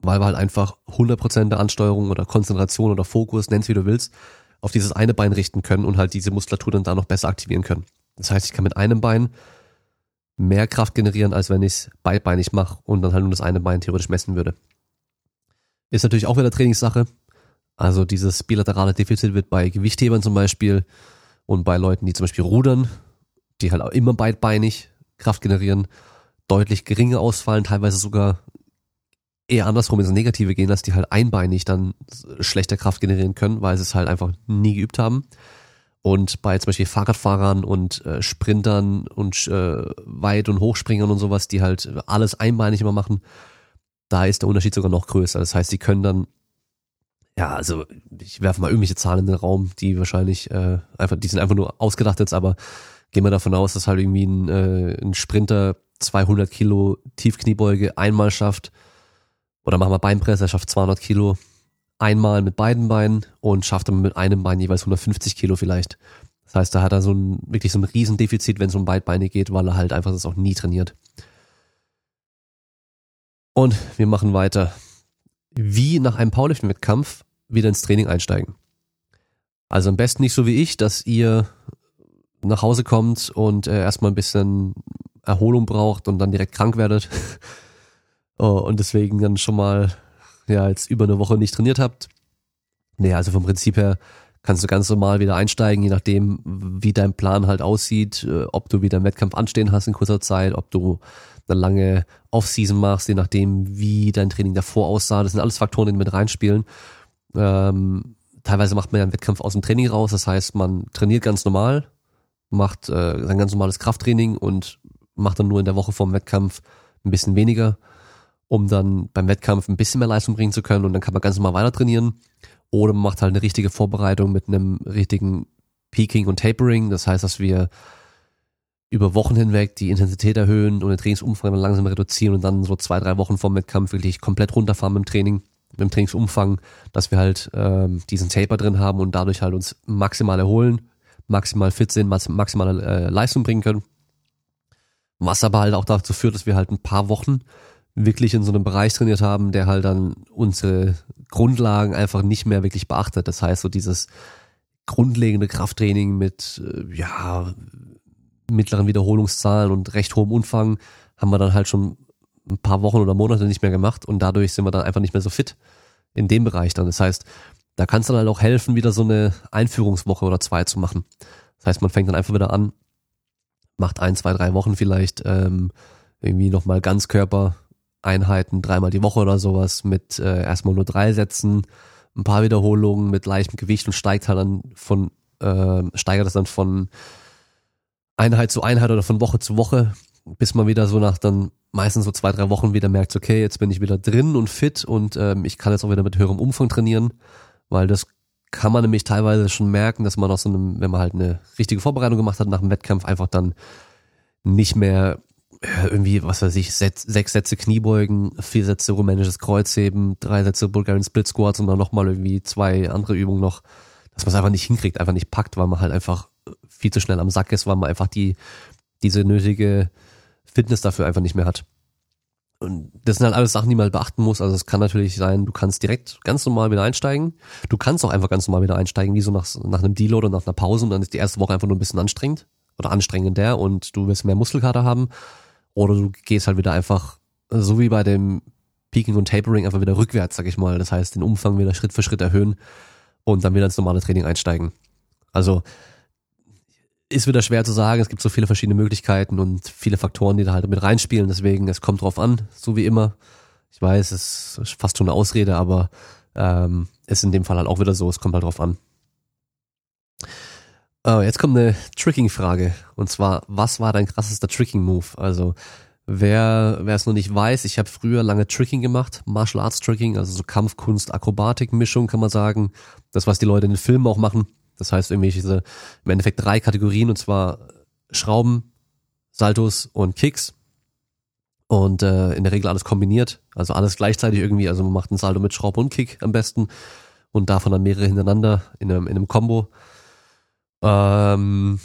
Weil wir halt einfach 100% der Ansteuerung oder Konzentration oder Fokus, nenn's wie du willst, auf dieses eine Bein richten können und halt diese Muskulatur dann da noch besser aktivieren können. Das heißt, ich kann mit einem Bein mehr Kraft generieren, als wenn ich es beidbeinig mache und dann halt nur das eine Bein theoretisch messen würde. Ist natürlich auch wieder Trainingssache. Also dieses bilaterale Defizit wird bei Gewichthebern zum Beispiel und bei Leuten, die zum Beispiel rudern, die halt auch immer beidbeinig Kraft generieren, deutlich geringer ausfallen, teilweise sogar eher andersrum ins Negative gehen, dass die halt einbeinig dann schlechter Kraft generieren können, weil sie es halt einfach nie geübt haben. Und bei zum Beispiel Fahrradfahrern und äh, Sprintern und äh, Weit- und Hochspringern und sowas, die halt alles einbeinig immer machen, da ist der Unterschied sogar noch größer. Das heißt, sie können dann, ja, also ich werfe mal irgendwelche Zahlen in den Raum, die wahrscheinlich äh, einfach, die sind einfach nur ausgedacht jetzt, aber gehen wir davon aus, dass halt irgendwie ein, äh, ein Sprinter 200 Kilo Tiefkniebeuge einmal schafft oder machen wir Beinpresse, er schafft 200 Kilo einmal mit beiden Beinen und schafft dann mit einem Bein jeweils 150 Kilo vielleicht. Das heißt, da hat er so ein, wirklich so ein Riesendefizit, wenn es um Beidbeine geht, weil er halt einfach das auch nie trainiert. Und wir machen weiter. Wie nach einem Powerlifting-Wettkampf wieder ins Training einsteigen. Also am besten nicht so wie ich, dass ihr nach Hause kommt und äh, erstmal ein bisschen Erholung braucht und dann direkt krank werdet. oh, und deswegen dann schon mal ja jetzt über eine Woche nicht trainiert habt. Nee, also vom Prinzip her kannst du ganz normal wieder einsteigen, je nachdem, wie dein Plan halt aussieht, äh, ob du wieder einen Wettkampf anstehen hast in kurzer Zeit, ob du eine lange Off-Season machst, je nachdem, wie dein Training davor aussah. Das sind alles Faktoren, die mit reinspielen. Ähm, teilweise macht man ja einen Wettkampf aus dem Training raus, das heißt, man trainiert ganz normal, macht äh, sein ganz normales Krafttraining und macht dann nur in der Woche vorm Wettkampf ein bisschen weniger, um dann beim Wettkampf ein bisschen mehr Leistung bringen zu können und dann kann man ganz normal weiter trainieren. Oder man macht halt eine richtige Vorbereitung mit einem richtigen Peaking und Tapering. Das heißt, dass wir über Wochen hinweg die Intensität erhöhen und den Trainingsumfang langsam reduzieren und dann so zwei, drei Wochen vorm Wettkampf wirklich komplett runterfahren mit dem Training, mit dem Trainingsumfang, dass wir halt ähm, diesen Taper drin haben und dadurch halt uns maximal erholen, maximal fit sind, maximale äh, Leistung bringen können. Was aber halt auch dazu führt, dass wir halt ein paar Wochen wirklich in so einem Bereich trainiert haben, der halt dann unsere Grundlagen einfach nicht mehr wirklich beachtet. Das heißt, so dieses grundlegende Krafttraining mit, äh, ja, mittleren Wiederholungszahlen und recht hohem Umfang haben wir dann halt schon ein paar Wochen oder Monate nicht mehr gemacht und dadurch sind wir dann einfach nicht mehr so fit in dem Bereich dann. Das heißt, da kann es dann halt auch helfen, wieder so eine Einführungswoche oder zwei zu machen. Das heißt, man fängt dann einfach wieder an, macht ein, zwei, drei Wochen vielleicht ähm, irgendwie nochmal Ganzkörpereinheiten, dreimal die Woche oder sowas mit äh, erstmal nur drei Sätzen, ein paar Wiederholungen mit leichtem Gewicht und steigt halt dann von, äh, steigert das dann von Einheit zu Einheit oder von Woche zu Woche, bis man wieder so nach dann meistens so zwei, drei Wochen wieder merkt, okay, jetzt bin ich wieder drin und fit und ähm, ich kann jetzt auch wieder mit höherem Umfang trainieren, weil das kann man nämlich teilweise schon merken, dass man aus so einem, wenn man halt eine richtige Vorbereitung gemacht hat nach dem Wettkampf, einfach dann nicht mehr äh, irgendwie, was weiß ich, sechs, Sätze Kniebeugen, vier Sätze rumänisches Kreuzheben, drei Sätze Bulgarian Split Squats und dann nochmal irgendwie zwei andere Übungen noch, dass man es einfach nicht hinkriegt, einfach nicht packt, weil man halt einfach viel zu schnell am Sack ist, weil man einfach die, diese nötige Fitness dafür einfach nicht mehr hat. Und das sind halt alles Sachen, die man halt beachten muss. Also es kann natürlich sein, du kannst direkt ganz normal wieder einsteigen. Du kannst auch einfach ganz normal wieder einsteigen, wie so nach, nach einem Deload oder nach einer Pause und dann ist die erste Woche einfach nur ein bisschen anstrengend oder anstrengender und du wirst mehr Muskelkater haben. Oder du gehst halt wieder einfach, so wie bei dem Peaking und Tapering, einfach wieder rückwärts, sag ich mal. Das heißt, den Umfang wieder Schritt für Schritt erhöhen und dann wieder ins normale Training einsteigen. Also ist wieder schwer zu sagen. Es gibt so viele verschiedene Möglichkeiten und viele Faktoren, die da halt mit reinspielen. Deswegen, es kommt drauf an, so wie immer. Ich weiß, es ist fast schon eine Ausrede, aber ähm, ist in dem Fall halt auch wieder so. Es kommt halt drauf an. Uh, jetzt kommt eine Tricking-Frage. Und zwar, was war dein krassester Tricking-Move? Also, wer wer es noch nicht weiß, ich habe früher lange Tricking gemacht, Martial Arts Tricking, also so Kampfkunst, Akrobatik-Mischung kann man sagen. Das, was die Leute in den Filmen auch machen. Das heißt irgendwie diese, im Endeffekt drei Kategorien und zwar Schrauben, Saltos und Kicks. Und äh, in der Regel alles kombiniert, also alles gleichzeitig irgendwie. Also man macht einen Salto mit Schraube und Kick am besten und davon dann mehrere hintereinander in einem, in einem Combo. Ähm,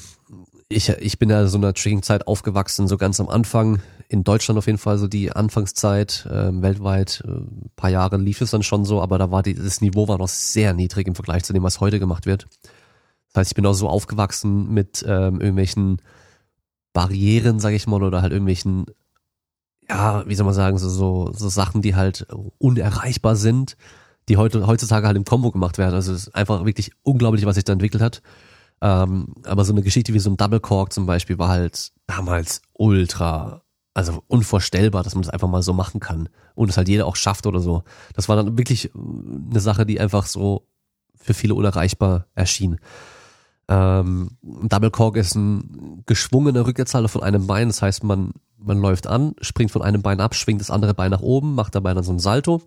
ich, ich bin ja so einer Tricking-Zeit aufgewachsen, so ganz am Anfang. In Deutschland auf jeden Fall so die Anfangszeit, äh, weltweit, äh, paar Jahre lief es dann schon so, aber da war die, das Niveau war noch sehr niedrig im Vergleich zu dem, was heute gemacht wird. Das heißt, ich bin auch so aufgewachsen mit ähm, irgendwelchen Barrieren, sag ich mal, oder halt irgendwelchen, ja, wie soll man sagen, so, so, so Sachen, die halt unerreichbar sind, die heute, heutzutage halt im Combo gemacht werden. Also es ist einfach wirklich unglaublich, was sich da entwickelt hat. Ähm, aber so eine Geschichte wie so ein Double Cork zum Beispiel war halt damals ultra, also unvorstellbar, dass man das einfach mal so machen kann und es halt jeder auch schafft oder so. Das war dann wirklich eine Sache, die einfach so für viele unerreichbar erschien. Ähm, Double Cork ist ein geschwungener Rückwärtshalte von einem Bein. Das heißt, man, man läuft an, springt von einem Bein ab, schwingt das andere Bein nach oben, macht dabei dann so ein Salto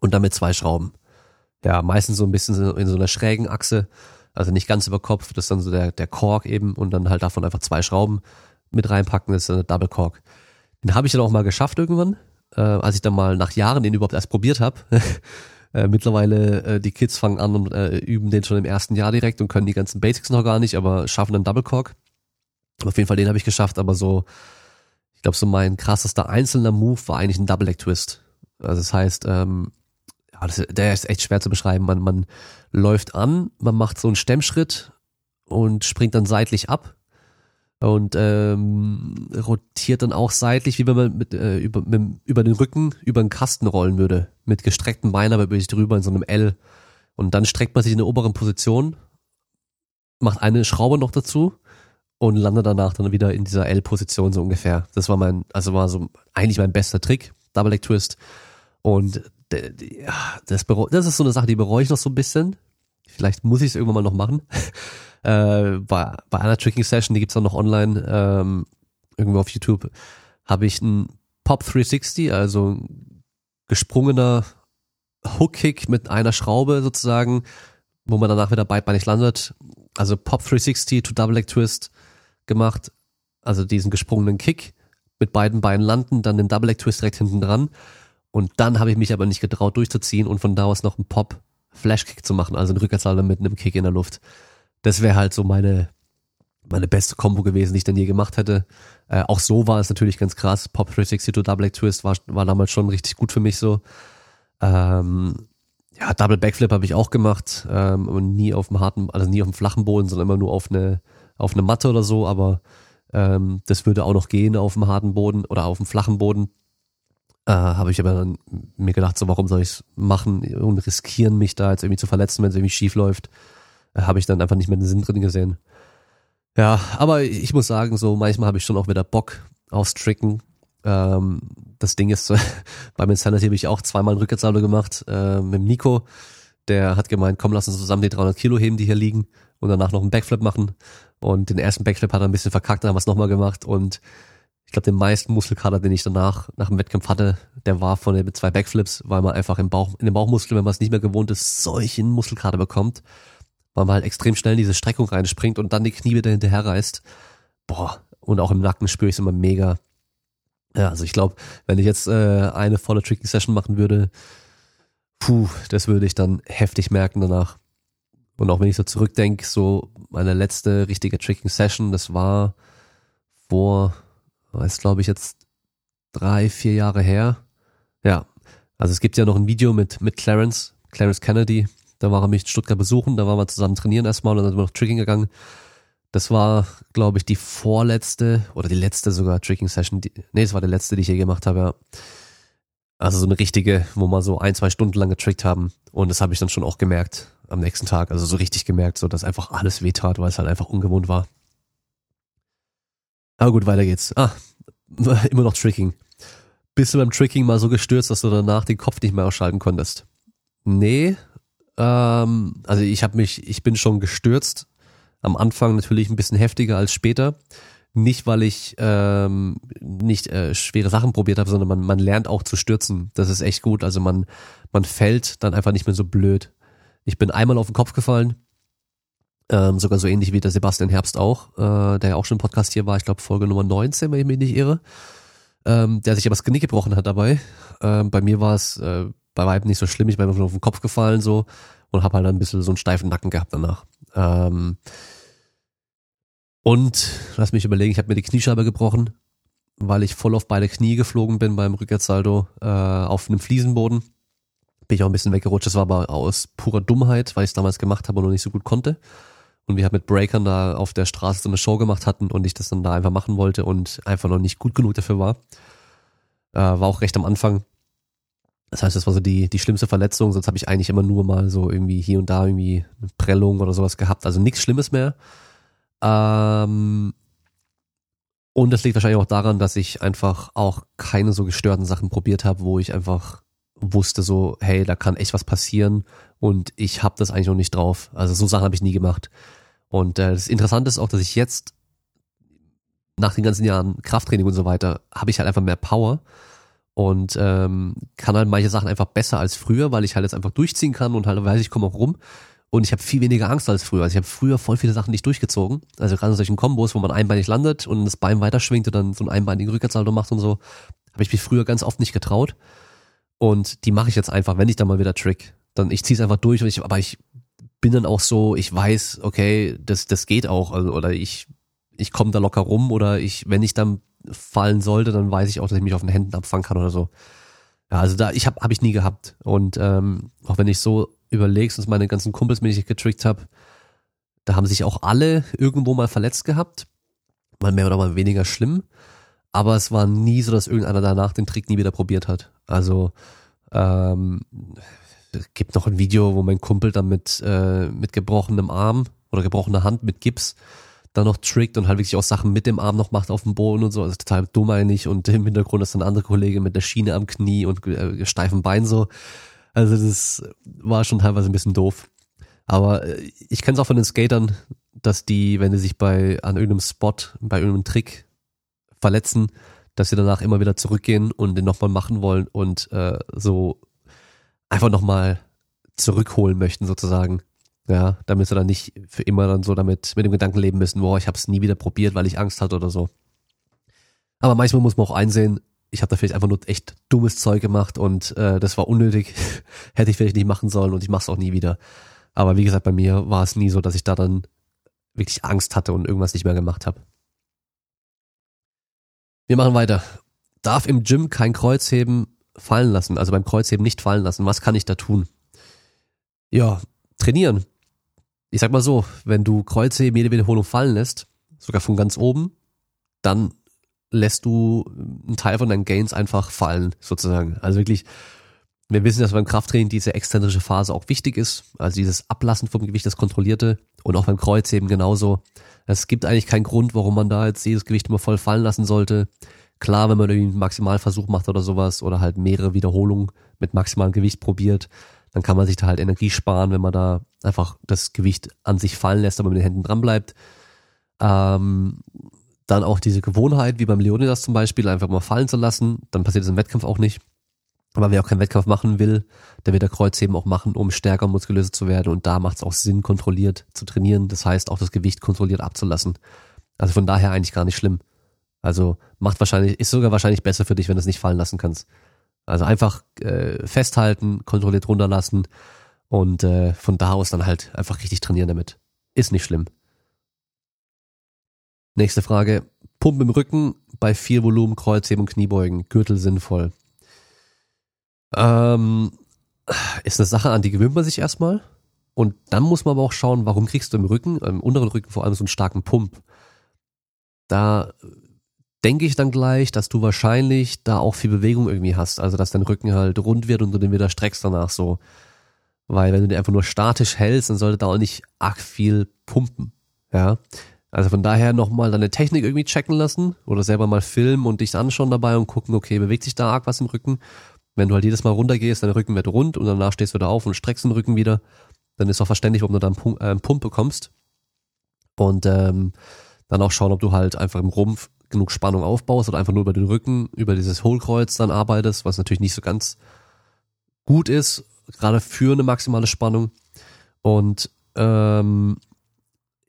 und damit zwei Schrauben. Ja, meistens so ein bisschen in so einer schrägen Achse, also nicht ganz über Kopf, das ist dann so der, der Cork eben und dann halt davon einfach zwei Schrauben mit reinpacken, das ist eine Double Cork. Den habe ich dann auch mal geschafft irgendwann, äh, als ich dann mal nach Jahren den überhaupt erst probiert habe. Äh, mittlerweile äh, die Kids fangen an und äh, üben den schon im ersten Jahr direkt und können die ganzen Basics noch gar nicht, aber schaffen einen Double Cork. Auf jeden Fall den habe ich geschafft, aber so, ich glaube, so mein krassester einzelner Move war eigentlich ein Double Leg Twist. Also das heißt, ähm, ja, das, der ist echt schwer zu beschreiben. Man, man läuft an, man macht so einen Stemmschritt und springt dann seitlich ab und ähm, rotiert dann auch seitlich, wie wenn man mit, äh, über, mit, über den Rücken über den Kasten rollen würde. Mit gestreckten Beinen aber über sich drüber in so einem L. Und dann streckt man sich in der oberen Position macht eine Schraube noch dazu und landet danach dann wieder in dieser L-Position so ungefähr. Das war mein, also war so eigentlich mein bester Trick, Double Leg Twist. Und das, das ist so eine Sache, die bereue ich noch so ein bisschen. Vielleicht muss ich es irgendwann mal noch machen. Äh, bei, bei einer Tricking Session, die gibt's auch noch online, ähm, irgendwo auf YouTube, habe ich einen Pop 360, also gesprungener Hook-Kick mit einer Schraube sozusagen, wo man danach wieder beidbeinig landet. Also Pop 360 to Double Leg Twist gemacht, also diesen gesprungenen Kick mit beiden Beinen landen, dann den Double Leg Twist direkt hinten dran. Und dann habe ich mich aber nicht getraut durchzuziehen und von da aus noch einen Pop Flash Kick zu machen, also einen Rückwärtshalter mit einem Kick in der Luft. Das wäre halt so meine meine beste Combo gewesen, die ich dann je gemacht hätte. Äh, auch so war es natürlich ganz krass. Pop 360 to Double Leg Twist war, war damals schon richtig gut für mich so. Ähm, ja, Double Backflip habe ich auch gemacht, ähm, und nie auf dem harten, also nie auf dem flachen Boden, sondern immer nur auf eine auf eine Matte oder so, aber ähm, das würde auch noch gehen auf dem harten Boden oder auf dem flachen Boden. Äh, habe ich aber dann mir gedacht, so warum soll ich es machen und riskieren, mich da jetzt irgendwie zu verletzen, wenn es irgendwie schief läuft, habe ich dann einfach nicht mehr den Sinn drin gesehen. Ja, aber ich muss sagen, so manchmal habe ich schon auch wieder Bock aufs Tricken. Ähm, das Ding ist, beim Insanity habe ich auch zweimal einen Rückwärtssalto gemacht äh, mit Nico. Der hat gemeint, komm, lass uns zusammen die 300 Kilo heben, die hier liegen und danach noch einen Backflip machen. Und den ersten Backflip hat er ein bisschen verkackt, dann haben wir es nochmal gemacht und ich glaube, den meisten Muskelkater, den ich danach nach dem Wettkampf hatte, der war von den zwei Backflips, weil man einfach im Bauch, in den Bauchmuskel, wenn man es nicht mehr gewohnt ist, solchen Muskelkater bekommt, weil man halt extrem schnell in diese Streckung reinspringt und dann die Knie wieder hinterher reißt. Boah, und auch im Nacken spüre ich es immer mega. Ja, also ich glaube, wenn ich jetzt äh, eine volle Tricky Session machen würde, puh, das würde ich dann heftig merken danach. Und auch wenn ich so zurückdenke, so meine letzte richtige Tricking Session, das war vor, weiß glaube ich jetzt drei, vier Jahre her. Ja, also es gibt ja noch ein Video mit, mit Clarence, Clarence Kennedy. Da war er mich in Stuttgart besuchen, da waren wir zusammen trainieren erstmal und dann sind wir noch Tricking gegangen. Das war, glaube ich, die vorletzte oder die letzte sogar Tricking Session. Die, nee, es war die letzte, die ich je gemacht habe, ja. Also so eine richtige, wo wir so ein, zwei Stunden lang getrickt haben. Und das habe ich dann schon auch gemerkt am nächsten Tag. Also so richtig gemerkt, so dass einfach alles wehtat, weil es halt einfach ungewohnt war. Aber gut, weiter geht's. Ah, immer noch Tricking. Bist du beim Tricking mal so gestürzt, dass du danach den Kopf nicht mehr ausschalten konntest? Nee. Ähm, also ich habe mich, ich bin schon gestürzt. Am Anfang natürlich ein bisschen heftiger als später. Nicht, weil ich ähm, nicht äh, schwere Sachen probiert habe, sondern man, man lernt auch zu stürzen. Das ist echt gut. Also man, man fällt dann einfach nicht mehr so blöd. Ich bin einmal auf den Kopf gefallen, ähm, sogar so ähnlich wie der Sebastian Herbst auch, äh, der ja auch schon im Podcast hier war, ich glaube Folge Nummer 19, wenn ich mich nicht irre, ähm, der sich aber das Genick gebrochen hat dabei. Ähm, bei mir war es äh, bei weitem nicht so schlimm, ich bin einfach nur auf den Kopf gefallen so und habe halt ein bisschen so einen steifen Nacken gehabt danach. Ähm, und lass mich überlegen, ich habe mir die Kniescheibe gebrochen, weil ich voll auf beide Knie geflogen bin beim Rückwärtssalto äh, auf einem Fliesenboden bin ich auch ein bisschen weggerutscht. Das war aber aus purer Dummheit, weil ich es damals gemacht habe und noch nicht so gut konnte. Und wir halt mit Breakern da auf der Straße so eine Show gemacht hatten und ich das dann da einfach machen wollte und einfach noch nicht gut genug dafür war. Äh, war auch recht am Anfang. Das heißt, das war so die, die schlimmste Verletzung, sonst habe ich eigentlich immer nur mal so irgendwie hier und da irgendwie eine Prellung oder sowas gehabt. Also nichts Schlimmes mehr. Ähm, und das liegt wahrscheinlich auch daran, dass ich einfach auch keine so gestörten Sachen probiert habe, wo ich einfach wusste so, hey, da kann echt was passieren und ich habe das eigentlich noch nicht drauf. Also so Sachen habe ich nie gemacht. Und äh, das Interessante ist auch, dass ich jetzt nach den ganzen Jahren Krafttraining und so weiter habe ich halt einfach mehr Power und ähm, kann halt manche Sachen einfach besser als früher, weil ich halt jetzt einfach durchziehen kann und halt weiß, ich komme auch rum. Und ich habe viel weniger Angst als früher. Also ich habe früher voll viele Sachen nicht durchgezogen. Also gerade in solchen Kombos, wo man einbeinig landet und das Bein weiterschwingt und dann so einen einbeinigen Rückwärtssalto macht und so, habe ich mich früher ganz oft nicht getraut. Und die mache ich jetzt einfach, wenn ich da mal wieder trick. Dann ich ziehe es einfach durch und ich, aber ich bin dann auch so, ich weiß, okay, das, das geht auch. Also, oder ich, ich komme da locker rum oder ich, wenn ich dann fallen sollte, dann weiß ich auch, dass ich mich auf den Händen abfangen kann oder so. Ja, also da, ich habe hab ich nie gehabt. Und ähm, auch wenn ich so überlegst, dass meine ganzen Kumpels, mit denen ich getrickt habe, da haben sich auch alle irgendwo mal verletzt gehabt. Mal mehr oder mal weniger schlimm aber es war nie so, dass irgendeiner danach den Trick nie wieder probiert hat. Also ähm, gibt noch ein Video, wo mein Kumpel dann mit, äh, mit gebrochenem Arm oder gebrochene Hand mit Gips dann noch trickt und halt wirklich auch Sachen mit dem Arm noch macht auf dem Boden und so. Also total dumm eigentlich. Und im Hintergrund ist dann ein anderer Kollege mit der Schiene am Knie und äh, steifen Bein so. Also das war schon teilweise ein bisschen doof. Aber äh, ich kenne es auch von den Skatern, dass die, wenn sie sich bei an irgendeinem Spot, bei irgendeinem Trick verletzen, dass sie danach immer wieder zurückgehen und den nochmal machen wollen und äh, so einfach nochmal zurückholen möchten sozusagen. Ja, damit sie dann nicht für immer dann so damit mit dem Gedanken leben müssen, boah, ich habe es nie wieder probiert, weil ich Angst hatte oder so. Aber manchmal muss man auch einsehen, ich habe da vielleicht einfach nur echt dummes Zeug gemacht und äh, das war unnötig, hätte ich vielleicht nicht machen sollen und ich mache es auch nie wieder. Aber wie gesagt, bei mir war es nie so, dass ich da dann wirklich Angst hatte und irgendwas nicht mehr gemacht habe. Wir machen weiter. Darf im Gym kein Kreuzheben fallen lassen, also beim Kreuzheben nicht fallen lassen. Was kann ich da tun? Ja, trainieren ich sag mal so, wenn du Kreuzheben jede Wiederholung fallen lässt, sogar von ganz oben, dann lässt du einen Teil von deinen Gains einfach fallen, sozusagen. Also wirklich, wir wissen, dass beim Krafttraining diese exzentrische Phase auch wichtig ist, also dieses Ablassen vom Gewicht, das kontrollierte und auch beim Kreuzheben genauso. Es gibt eigentlich keinen Grund, warum man da jetzt jedes Gewicht immer voll fallen lassen sollte. Klar, wenn man irgendwie einen Maximalversuch macht oder sowas oder halt mehrere Wiederholungen mit maximalem Gewicht probiert, dann kann man sich da halt Energie sparen, wenn man da einfach das Gewicht an sich fallen lässt, aber mit den Händen dran bleibt. Ähm, dann auch diese Gewohnheit, wie beim Leonidas zum Beispiel, einfach mal fallen zu lassen. Dann passiert es im Wettkampf auch nicht. Aber wer auch keinen Wettkampf machen will, der wird der Kreuzheben auch machen, um stärker muskulöser zu werden. Und da macht es auch Sinn, kontrolliert zu trainieren. Das heißt, auch das Gewicht kontrolliert abzulassen. Also von daher eigentlich gar nicht schlimm. Also macht wahrscheinlich, ist sogar wahrscheinlich besser für dich, wenn du es nicht fallen lassen kannst. Also einfach äh, festhalten, kontrolliert runterlassen und äh, von da aus dann halt einfach richtig trainieren damit. Ist nicht schlimm. Nächste Frage. Pumpen im Rücken bei viel Volumen, Kreuzheben und Kniebeugen. Gürtel sinnvoll. Ähm, ist eine Sache, an die gewöhnt man sich erstmal. Und dann muss man aber auch schauen, warum kriegst du im Rücken, im unteren Rücken vor allem so einen starken Pump. Da denke ich dann gleich, dass du wahrscheinlich da auch viel Bewegung irgendwie hast. Also, dass dein Rücken halt rund wird und du den wieder streckst danach so. Weil wenn du den einfach nur statisch hältst, dann sollte da auch nicht arg viel pumpen. Ja. Also von daher nochmal deine Technik irgendwie checken lassen oder selber mal filmen und dich anschauen dabei und gucken, okay, bewegt sich da arg was im Rücken? Wenn du halt jedes Mal runtergehst, dein Rücken wird rund und danach stehst du da auf und streckst den Rücken wieder, dann ist auch verständlich, warum du da einen Pump, äh, einen Pump bekommst. Und ähm, dann auch schauen, ob du halt einfach im Rumpf genug Spannung aufbaust oder einfach nur über den Rücken, über dieses Hohlkreuz dann arbeitest, was natürlich nicht so ganz gut ist, gerade für eine maximale Spannung. Und ähm,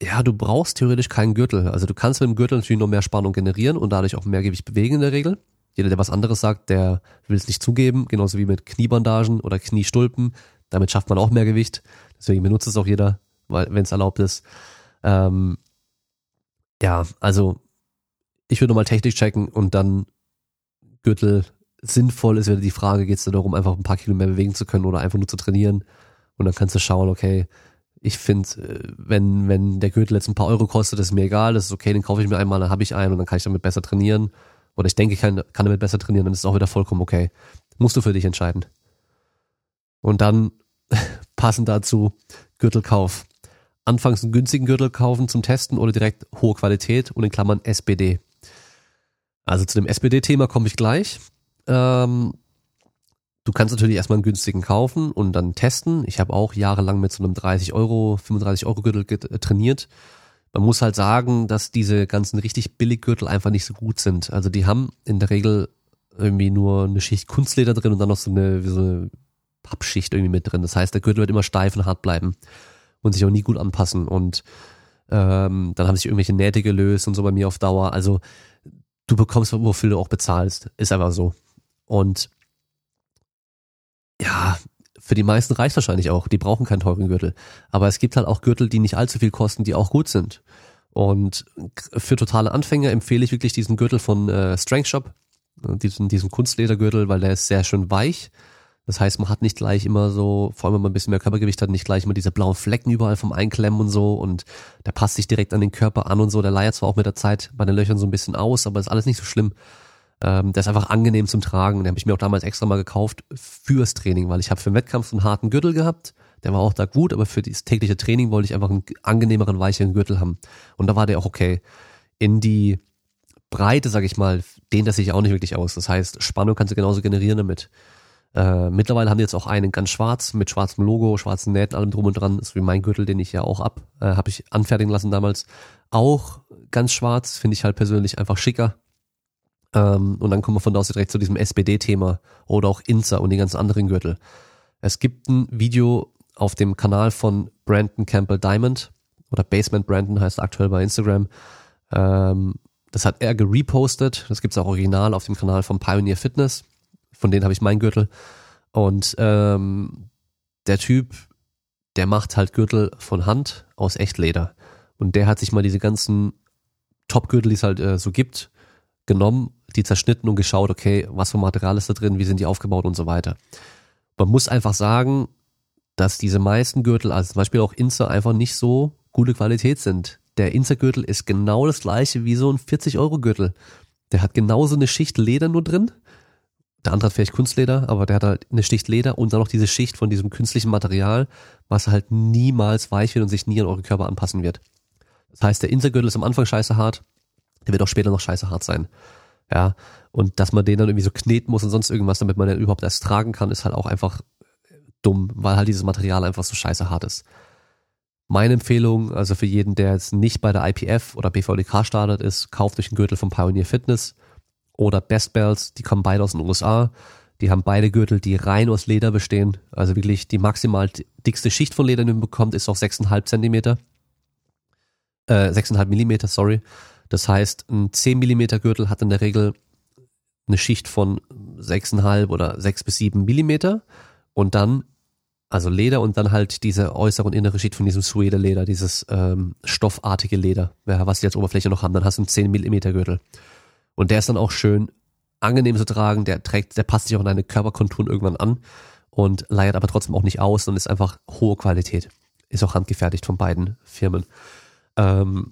ja, du brauchst theoretisch keinen Gürtel. Also du kannst mit dem Gürtel natürlich noch mehr Spannung generieren und dadurch auch mehr Gewicht bewegen in der Regel. Jeder, der was anderes sagt, der will es nicht zugeben, genauso wie mit Kniebandagen oder Kniestulpen. Damit schafft man auch mehr Gewicht. Deswegen benutzt es auch jeder, wenn es erlaubt ist. Ähm, ja, also ich würde mal Technik checken und dann Gürtel sinnvoll ist wieder die Frage, geht es da darum, einfach ein paar Kilo mehr bewegen zu können oder einfach nur zu trainieren. Und dann kannst du schauen, okay, ich finde, äh, wenn, wenn der Gürtel jetzt ein paar Euro kostet, ist mir egal, das ist okay, den kaufe ich mir einmal, dann habe ich einen und dann kann ich damit besser trainieren. Oder ich denke, ich kann, kann damit besser trainieren, dann ist es auch wieder vollkommen okay. Musst du für dich entscheiden. Und dann passend dazu Gürtelkauf. Anfangs einen günstigen Gürtel kaufen zum Testen oder direkt hohe Qualität und in Klammern SBD. Also zu dem SPD-Thema komme ich gleich. Ähm, du kannst natürlich erstmal einen günstigen kaufen und dann testen. Ich habe auch jahrelang mit so einem 30 Euro, 35 Euro Gürtel äh, trainiert. Man muss halt sagen, dass diese ganzen richtig billig Gürtel einfach nicht so gut sind. Also die haben in der Regel irgendwie nur eine Schicht Kunstleder drin und dann noch so eine, so eine Pappschicht irgendwie mit drin. Das heißt, der Gürtel wird immer steif und hart bleiben und sich auch nie gut anpassen. Und ähm, dann haben sich irgendwelche Nähte gelöst und so bei mir auf Dauer. Also du bekommst, wofür du auch bezahlst. Ist einfach so. Und ja, für die meisten reicht wahrscheinlich auch. Die brauchen keinen teuren Gürtel. Aber es gibt halt auch Gürtel, die nicht allzu viel kosten, die auch gut sind. Und für totale Anfänger empfehle ich wirklich diesen Gürtel von äh, Strength Shop, diesen, diesen Kunstledergürtel, weil der ist sehr schön weich das heißt, man hat nicht gleich immer so, vor allem wenn man ein bisschen mehr Körpergewicht hat, nicht gleich immer diese blauen Flecken überall vom Einklemmen und so und der passt sich direkt an den Körper an und so. Der leiert zwar auch mit der Zeit bei den Löchern so ein bisschen aus, aber ist alles nicht so schlimm. Ähm, der ist einfach angenehm zum Tragen. Den habe ich mir auch damals extra mal gekauft fürs Training, weil ich habe für den Wettkampf einen harten Gürtel gehabt. Der war auch da gut, aber für das tägliche Training wollte ich einfach einen angenehmeren, weicheren Gürtel haben. Und da war der auch okay. In die Breite, sag ich mal, dehnt das sich auch nicht wirklich aus. Das heißt, Spannung kannst du genauso generieren damit. Äh, mittlerweile haben die jetzt auch einen ganz schwarz mit schwarzem Logo, schwarzen Nähten, allem drum und dran. Ist wie mein Gürtel, den ich ja auch ab, äh, habe ich anfertigen lassen damals. Auch ganz schwarz, finde ich halt persönlich einfach schicker. Ähm, und dann kommen wir von da aus direkt zu diesem SPD-Thema oder auch Inza und die ganzen anderen Gürtel. Es gibt ein Video auf dem Kanal von Brandon Campbell Diamond oder Basement Brandon heißt aktuell bei Instagram. Ähm, das hat er gerepostet. Das gibt's auch original auf dem Kanal von Pioneer Fitness von denen habe ich meinen Gürtel. Und ähm, der Typ, der macht halt Gürtel von Hand aus Echtleder. Und der hat sich mal diese ganzen Top-Gürtel, die es halt äh, so gibt, genommen, die zerschnitten und geschaut, okay, was für Material ist da drin, wie sind die aufgebaut und so weiter. Man muss einfach sagen, dass diese meisten Gürtel, also zum Beispiel auch Insta, einfach nicht so gute Qualität sind. Der Insta-Gürtel ist genau das gleiche wie so ein 40-Euro-Gürtel. Der hat genauso eine Schicht Leder nur drin der andere hat vielleicht Kunstleder, aber der hat halt eine Schicht Leder und dann noch diese Schicht von diesem künstlichen Material, was halt niemals weich wird und sich nie an euren Körper anpassen wird. Das heißt, der Insergürtel ist am Anfang scheiße hart, der wird auch später noch scheiße hart sein. Ja, und dass man den dann irgendwie so kneten muss und sonst irgendwas, damit man den überhaupt erst tragen kann, ist halt auch einfach dumm, weil halt dieses Material einfach so scheiße hart ist. Meine Empfehlung, also für jeden, der jetzt nicht bei der IPF oder BVDK startet, ist, kauft euch einen Gürtel von Pioneer Fitness oder Best Bells, die kommen beide aus den USA. Die haben beide Gürtel, die rein aus Leder bestehen. Also wirklich die maximal dickste Schicht von Leder, die man bekommt, ist auch 6,5 Zentimeter. Äh, 6,5 Millimeter, sorry. Das heißt, ein 10 Millimeter Gürtel hat in der Regel eine Schicht von 6,5 oder 6 bis 7 Millimeter. Und dann, also Leder und dann halt diese äußere und innere Schicht von diesem Suede-Leder, dieses ähm, stoffartige Leder, was die als Oberfläche noch haben. Dann hast du einen 10 Millimeter Gürtel. Und der ist dann auch schön angenehm zu tragen, der trägt, der passt sich auch in deine Körperkonturen irgendwann an und leiert aber trotzdem auch nicht aus und ist einfach hohe Qualität. Ist auch handgefertigt von beiden Firmen. Ähm,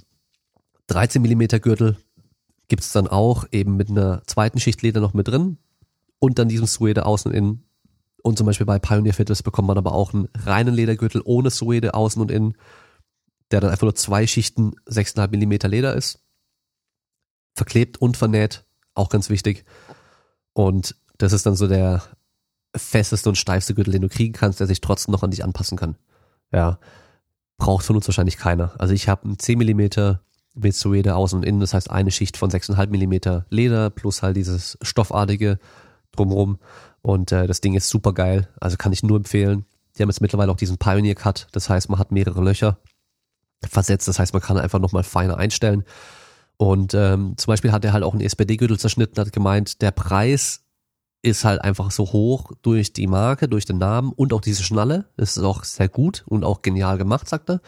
13 Millimeter Gürtel gibt's dann auch eben mit einer zweiten Schicht Leder noch mit drin und dann diesem Suede außen und innen. Und zum Beispiel bei Pioneer Fitness bekommt man aber auch einen reinen Ledergürtel ohne Suede außen und innen, der dann einfach nur zwei Schichten 6,5 Millimeter Leder ist verklebt und vernäht, auch ganz wichtig. Und das ist dann so der festeste und steifste Gürtel, den du kriegen kannst, der sich trotzdem noch an dich anpassen kann. Ja, braucht von uns wahrscheinlich keiner. Also ich habe einen 10 mm mit Suede außen und innen, das heißt eine Schicht von 6,5 mm Leder plus halt dieses stoffartige drumrum und äh, das Ding ist super geil, also kann ich nur empfehlen. Die haben jetzt mittlerweile auch diesen Pioneer Cut, das heißt man hat mehrere Löcher versetzt, das heißt man kann einfach nochmal feiner einstellen und ähm, zum Beispiel hat er halt auch einen SPD-Gürtel zerschnitten, hat gemeint, der Preis ist halt einfach so hoch durch die Marke, durch den Namen und auch diese Schnalle. Das ist auch sehr gut und auch genial gemacht, sagt er.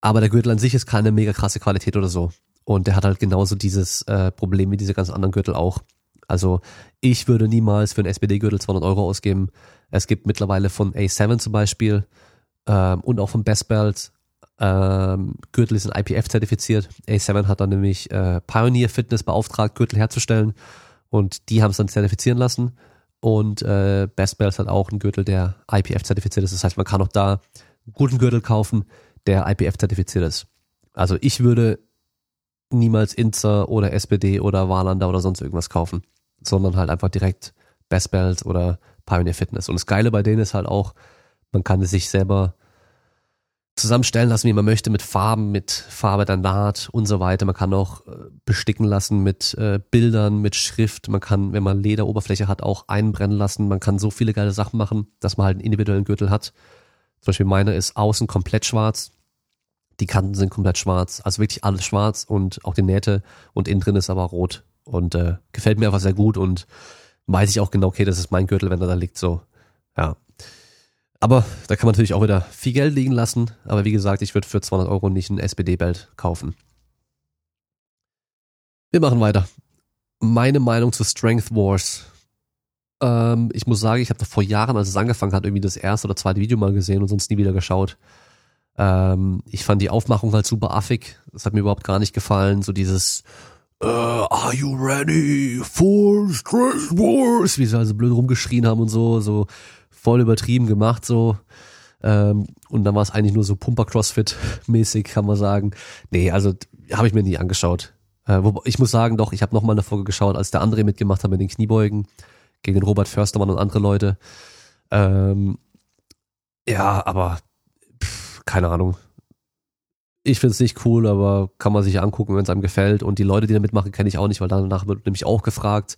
Aber der Gürtel an sich ist keine mega krasse Qualität oder so. Und der hat halt genauso dieses äh, Problem wie diese ganzen anderen Gürtel auch. Also ich würde niemals für einen SPD-Gürtel 200 Euro ausgeben. Es gibt mittlerweile von A7 zum Beispiel ähm, und auch von Best Belt ähm, Gürtel ist in IPF zertifiziert. A7 hat dann nämlich äh, Pioneer Fitness beauftragt, Gürtel herzustellen und die haben es dann zertifizieren lassen. Und äh, Best Bells hat auch einen Gürtel, der IPF zertifiziert ist. Das heißt, man kann auch da einen guten Gürtel kaufen, der IPF zertifiziert ist. Also ich würde niemals Inzer oder SPD oder Warlander oder sonst irgendwas kaufen, sondern halt einfach direkt Best Bells oder Pioneer Fitness. Und das Geile bei denen ist halt auch, man kann es sich selber zusammenstellen lassen, wie man möchte, mit Farben, mit Farbe der Naht und so weiter. Man kann auch äh, besticken lassen mit äh, Bildern, mit Schrift. Man kann, wenn man Lederoberfläche hat, auch einbrennen lassen. Man kann so viele geile Sachen machen, dass man halt einen individuellen Gürtel hat. Zum Beispiel meiner ist außen komplett schwarz. Die Kanten sind komplett schwarz. Also wirklich alles schwarz und auch die Nähte und innen drin ist aber rot. Und äh, gefällt mir einfach sehr gut und weiß ich auch genau, okay, das ist mein Gürtel, wenn er da liegt, so. Ja, aber da kann man natürlich auch wieder viel Geld liegen lassen. Aber wie gesagt, ich würde für 200 Euro nicht ein SPD-Belt kaufen. Wir machen weiter. Meine Meinung zu Strength Wars. Ähm, ich muss sagen, ich habe da vor Jahren, als es angefangen hat, irgendwie das erste oder zweite Video mal gesehen und sonst nie wieder geschaut. Ähm, ich fand die Aufmachung halt super affig. Das hat mir überhaupt gar nicht gefallen. So dieses uh, Are you ready for Strength Wars? Wie sie also blöd rumgeschrien haben und so. So voll übertrieben gemacht so. Ähm, und dann war es eigentlich nur so Pumper-Crossfit-mäßig, kann man sagen. Nee, also habe ich mir nie angeschaut. Äh, wo, ich muss sagen, doch, ich habe noch mal eine Folge geschaut, als der andere mitgemacht hat mit den Kniebeugen gegen den Robert Förstermann und andere Leute. Ähm, ja, aber pff, keine Ahnung. Ich finde es nicht cool, aber kann man sich angucken, wenn es einem gefällt. Und die Leute, die da mitmachen, kenne ich auch nicht, weil danach wird nämlich auch gefragt.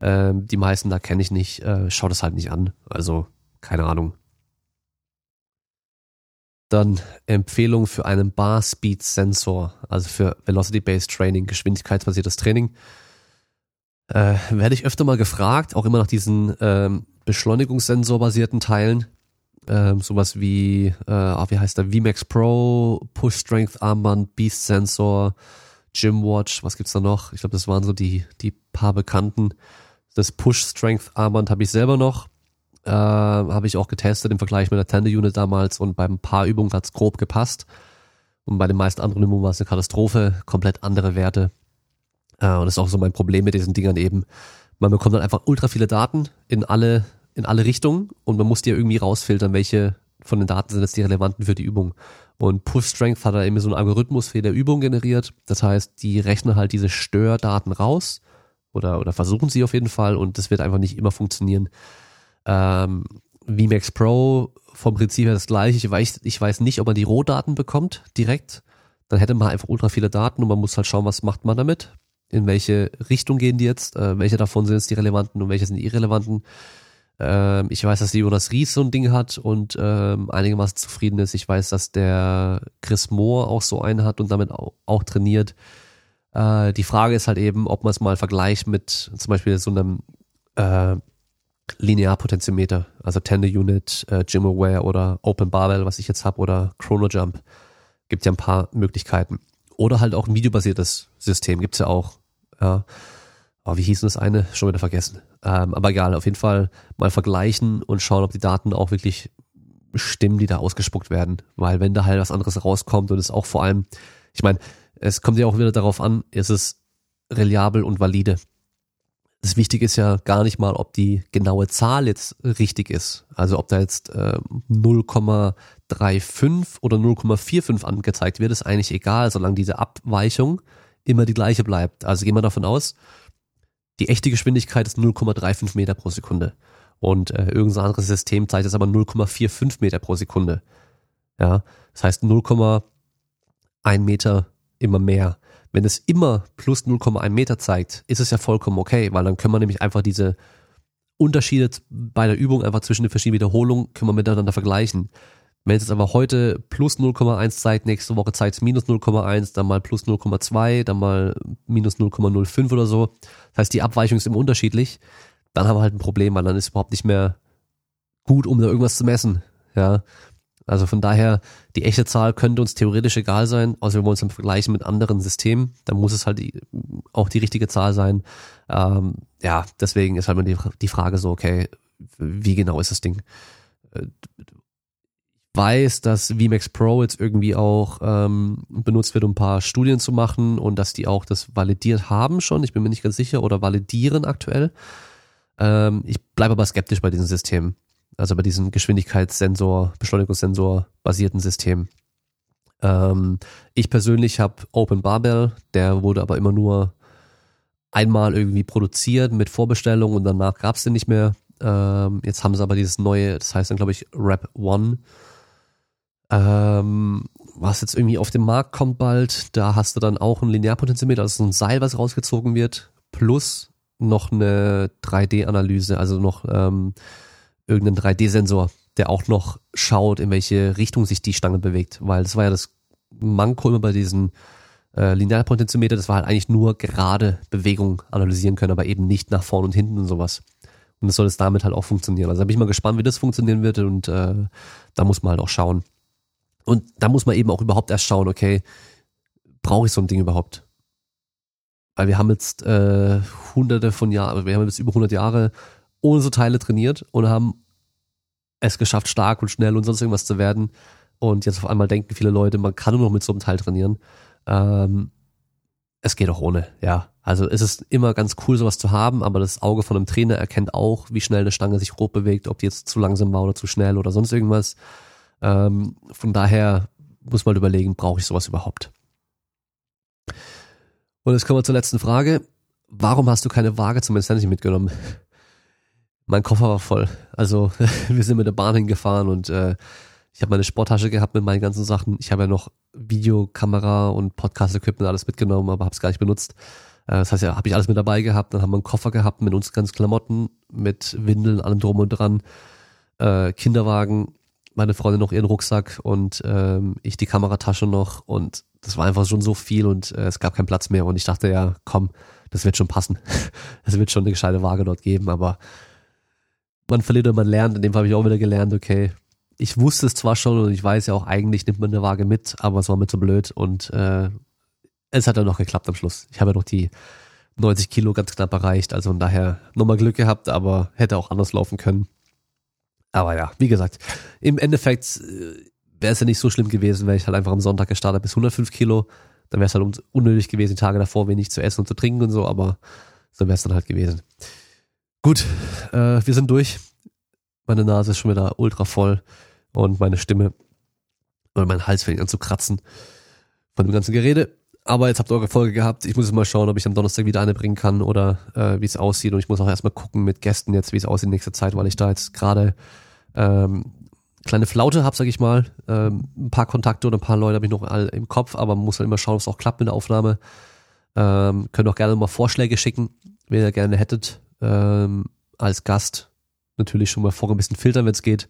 Ähm, die meisten da kenne ich nicht. Äh, schau das halt nicht an. Also, keine Ahnung. Dann Empfehlung für einen Bar Speed Sensor, also für Velocity Based Training, geschwindigkeitsbasiertes Training. Äh, werde ich öfter mal gefragt, auch immer nach diesen ähm, Beschleunigungssensor-basierten Teilen. Ähm, sowas wie, äh, wie heißt der, VMAX Pro, Push Strength Armband, Beast Sensor, Gym Watch, was gibt's da noch? Ich glaube, das waren so die, die paar bekannten. Das Push Strength Armband habe ich selber noch. Äh, habe ich auch getestet im Vergleich mit der Tender Unit damals und beim paar Übungen hat's grob gepasst. Und bei den meisten anderen Übungen war es eine Katastrophe, komplett andere Werte. Äh, und das ist auch so mein Problem mit diesen Dingern eben. Man bekommt dann einfach ultra viele Daten in alle, in alle Richtungen und man muss die ja irgendwie rausfiltern, welche von den Daten sind jetzt die relevanten für die Übung. Und Push Strength hat da eben so einen Algorithmus für jede Übung generiert. Das heißt, die rechnen halt diese Stördaten raus oder, oder versuchen sie auf jeden Fall und das wird einfach nicht immer funktionieren. Ähm, VMAX Pro vom Prinzip her das gleiche. Ich weiß, ich weiß nicht, ob man die Rohdaten bekommt direkt. Dann hätte man einfach ultra viele Daten und man muss halt schauen, was macht man damit. In welche Richtung gehen die jetzt? Äh, welche davon sind jetzt die relevanten und welche sind die irrelevanten? Ähm, ich weiß, dass die Jonas Ries so ein Ding hat und ähm, einigermaßen zufrieden ist. Ich weiß, dass der Chris Moore auch so einen hat und damit auch, auch trainiert. Äh, die Frage ist halt eben, ob man es mal vergleicht mit zum Beispiel so einem äh, Linearpotentiometer, also Tender Unit, äh, Gym Aware oder Open Barbell, was ich jetzt habe, oder Chrono Jump. Gibt ja ein paar Möglichkeiten. Oder halt auch ein videobasiertes System, gibt's ja auch. Ja. Oh, wie hieß denn das eine? Schon wieder vergessen. Ähm, aber egal, auf jeden Fall mal vergleichen und schauen, ob die Daten auch wirklich stimmen, die da ausgespuckt werden. Weil wenn da halt was anderes rauskommt und es auch vor allem, ich meine, es kommt ja auch wieder darauf an, ist es reliabel und valide das Wichtige ist ja gar nicht mal, ob die genaue Zahl jetzt richtig ist. Also ob da jetzt äh, 0,35 oder 0,45 angezeigt wird, ist eigentlich egal, solange diese Abweichung immer die gleiche bleibt. Also gehen wir davon aus, die echte Geschwindigkeit ist 0,35 Meter pro Sekunde. Und äh, irgendein anderes System zeigt es aber 0,45 Meter pro Sekunde. Ja, das heißt 0,1 Meter immer mehr. Wenn es immer plus 0,1 Meter zeigt, ist es ja vollkommen okay, weil dann können wir nämlich einfach diese Unterschiede bei der Übung einfach zwischen den verschiedenen Wiederholungen können wir miteinander vergleichen. Wenn es jetzt aber heute plus 0,1 zeigt, nächste Woche zeigt es minus 0,1, dann mal plus 0,2, dann mal minus 0,05 oder so. Das heißt, die Abweichung ist immer unterschiedlich. Dann haben wir halt ein Problem, weil dann ist es überhaupt nicht mehr gut, um da irgendwas zu messen. Ja. Also von daher, die echte Zahl könnte uns theoretisch egal sein, außer wir wollen es im Vergleich mit anderen Systemen, dann muss es halt auch die richtige Zahl sein. Ähm, ja, deswegen ist halt mal die, die Frage so, okay, wie genau ist das Ding? Ich äh, weiß, dass VMAX Pro jetzt irgendwie auch ähm, benutzt wird, um ein paar Studien zu machen und dass die auch das validiert haben schon. Ich bin mir nicht ganz sicher oder validieren aktuell. Ähm, ich bleibe aber skeptisch bei diesem System also bei diesem Geschwindigkeitssensor, Beschleunigungssensor basierten System. Ähm, ich persönlich habe Open Barbell, der wurde aber immer nur einmal irgendwie produziert mit Vorbestellung und danach gab es den nicht mehr. Ähm, jetzt haben sie aber dieses neue, das heißt dann glaube ich Rap One, ähm, was jetzt irgendwie auf den Markt kommt bald. Da hast du dann auch ein Linearpotentiometer, also so ein Seil, was rausgezogen wird, plus noch eine 3D-Analyse, also noch ähm, irgendeinen 3D-Sensor, der auch noch schaut, in welche Richtung sich die Stange bewegt. Weil das war ja das Manko immer bei diesen äh, Linearpotentiometer, das war halt eigentlich nur gerade Bewegung analysieren können, aber eben nicht nach vorn und hinten und sowas. Und das soll es damit halt auch funktionieren. Also da bin ich mal gespannt, wie das funktionieren wird und äh, da muss man halt auch schauen. Und da muss man eben auch überhaupt erst schauen, okay, brauche ich so ein Ding überhaupt? Weil wir haben jetzt äh, hunderte von Jahren, wir haben jetzt über 100 Jahre ohne so Teile trainiert und haben es geschafft, stark und schnell und sonst irgendwas zu werden. Und jetzt auf einmal denken viele Leute, man kann nur noch mit so einem Teil trainieren. Ähm, es geht auch ohne, ja. Also es ist immer ganz cool, sowas zu haben, aber das Auge von einem Trainer erkennt auch, wie schnell eine Stange sich grob bewegt, ob die jetzt zu langsam war oder zu schnell oder sonst irgendwas. Ähm, von daher muss man überlegen, brauche ich sowas überhaupt? Und jetzt kommen wir zur letzten Frage. Warum hast du keine Waage zum Insanity mitgenommen? Mein Koffer war voll. Also wir sind mit der Bahn hingefahren und äh, ich habe meine Sporttasche gehabt mit meinen ganzen Sachen. Ich habe ja noch Videokamera und Podcast-Equipment alles mitgenommen, aber habe es gar nicht benutzt. Äh, das heißt ja, habe ich alles mit dabei gehabt. Dann haben wir einen Koffer gehabt mit uns ganzen Klamotten, mit Windeln, allem drum und dran, äh, Kinderwagen, meine Freundin noch ihren Rucksack und ähm, ich die Kameratasche noch und das war einfach schon so viel und äh, es gab keinen Platz mehr und ich dachte ja, komm, das wird schon passen. Es wird schon eine gescheite Waage dort geben, aber man verliert und man lernt. In dem Fall habe ich auch wieder gelernt, okay, ich wusste es zwar schon und ich weiß ja auch, eigentlich nimmt man eine Waage mit, aber es war mir zu blöd und äh, es hat dann noch geklappt am Schluss. Ich habe ja noch die 90 Kilo ganz knapp erreicht, also von daher nochmal Glück gehabt, aber hätte auch anders laufen können. Aber ja, wie gesagt, im Endeffekt äh, wäre es ja nicht so schlimm gewesen, wenn ich halt einfach am Sonntag gestartet bis 105 Kilo. Dann wäre es halt unnötig gewesen, die Tage davor wenig zu essen und zu trinken und so, aber so wäre es dann halt gewesen. Gut, äh, wir sind durch. Meine Nase ist schon wieder ultra voll und meine Stimme oder mein Hals fängt an zu kratzen von dem ganzen Gerede. Aber jetzt habt ihr eure Folge gehabt. Ich muss jetzt mal schauen, ob ich am Donnerstag wieder eine bringen kann oder äh, wie es aussieht. Und ich muss auch erstmal gucken mit Gästen jetzt, wie es aussieht in nächster Zeit, weil ich da jetzt gerade ähm, kleine Flaute habe, sag ich mal. Ähm, ein paar Kontakte oder ein paar Leute habe ich noch all im Kopf, aber man muss halt immer schauen, ob es auch klappt mit der Aufnahme. Ähm, könnt auch gerne mal Vorschläge schicken, wenn ihr gerne hättet. Ähm, als Gast natürlich schon mal vorher ein bisschen filtern, wenn es geht.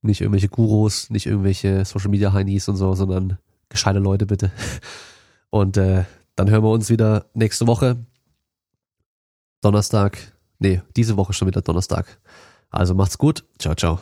Nicht irgendwelche Gurus, nicht irgendwelche Social Media Heinis und so, sondern gescheite Leute bitte. Und äh, dann hören wir uns wieder nächste Woche. Donnerstag. Nee, diese Woche schon wieder Donnerstag. Also macht's gut. Ciao, ciao.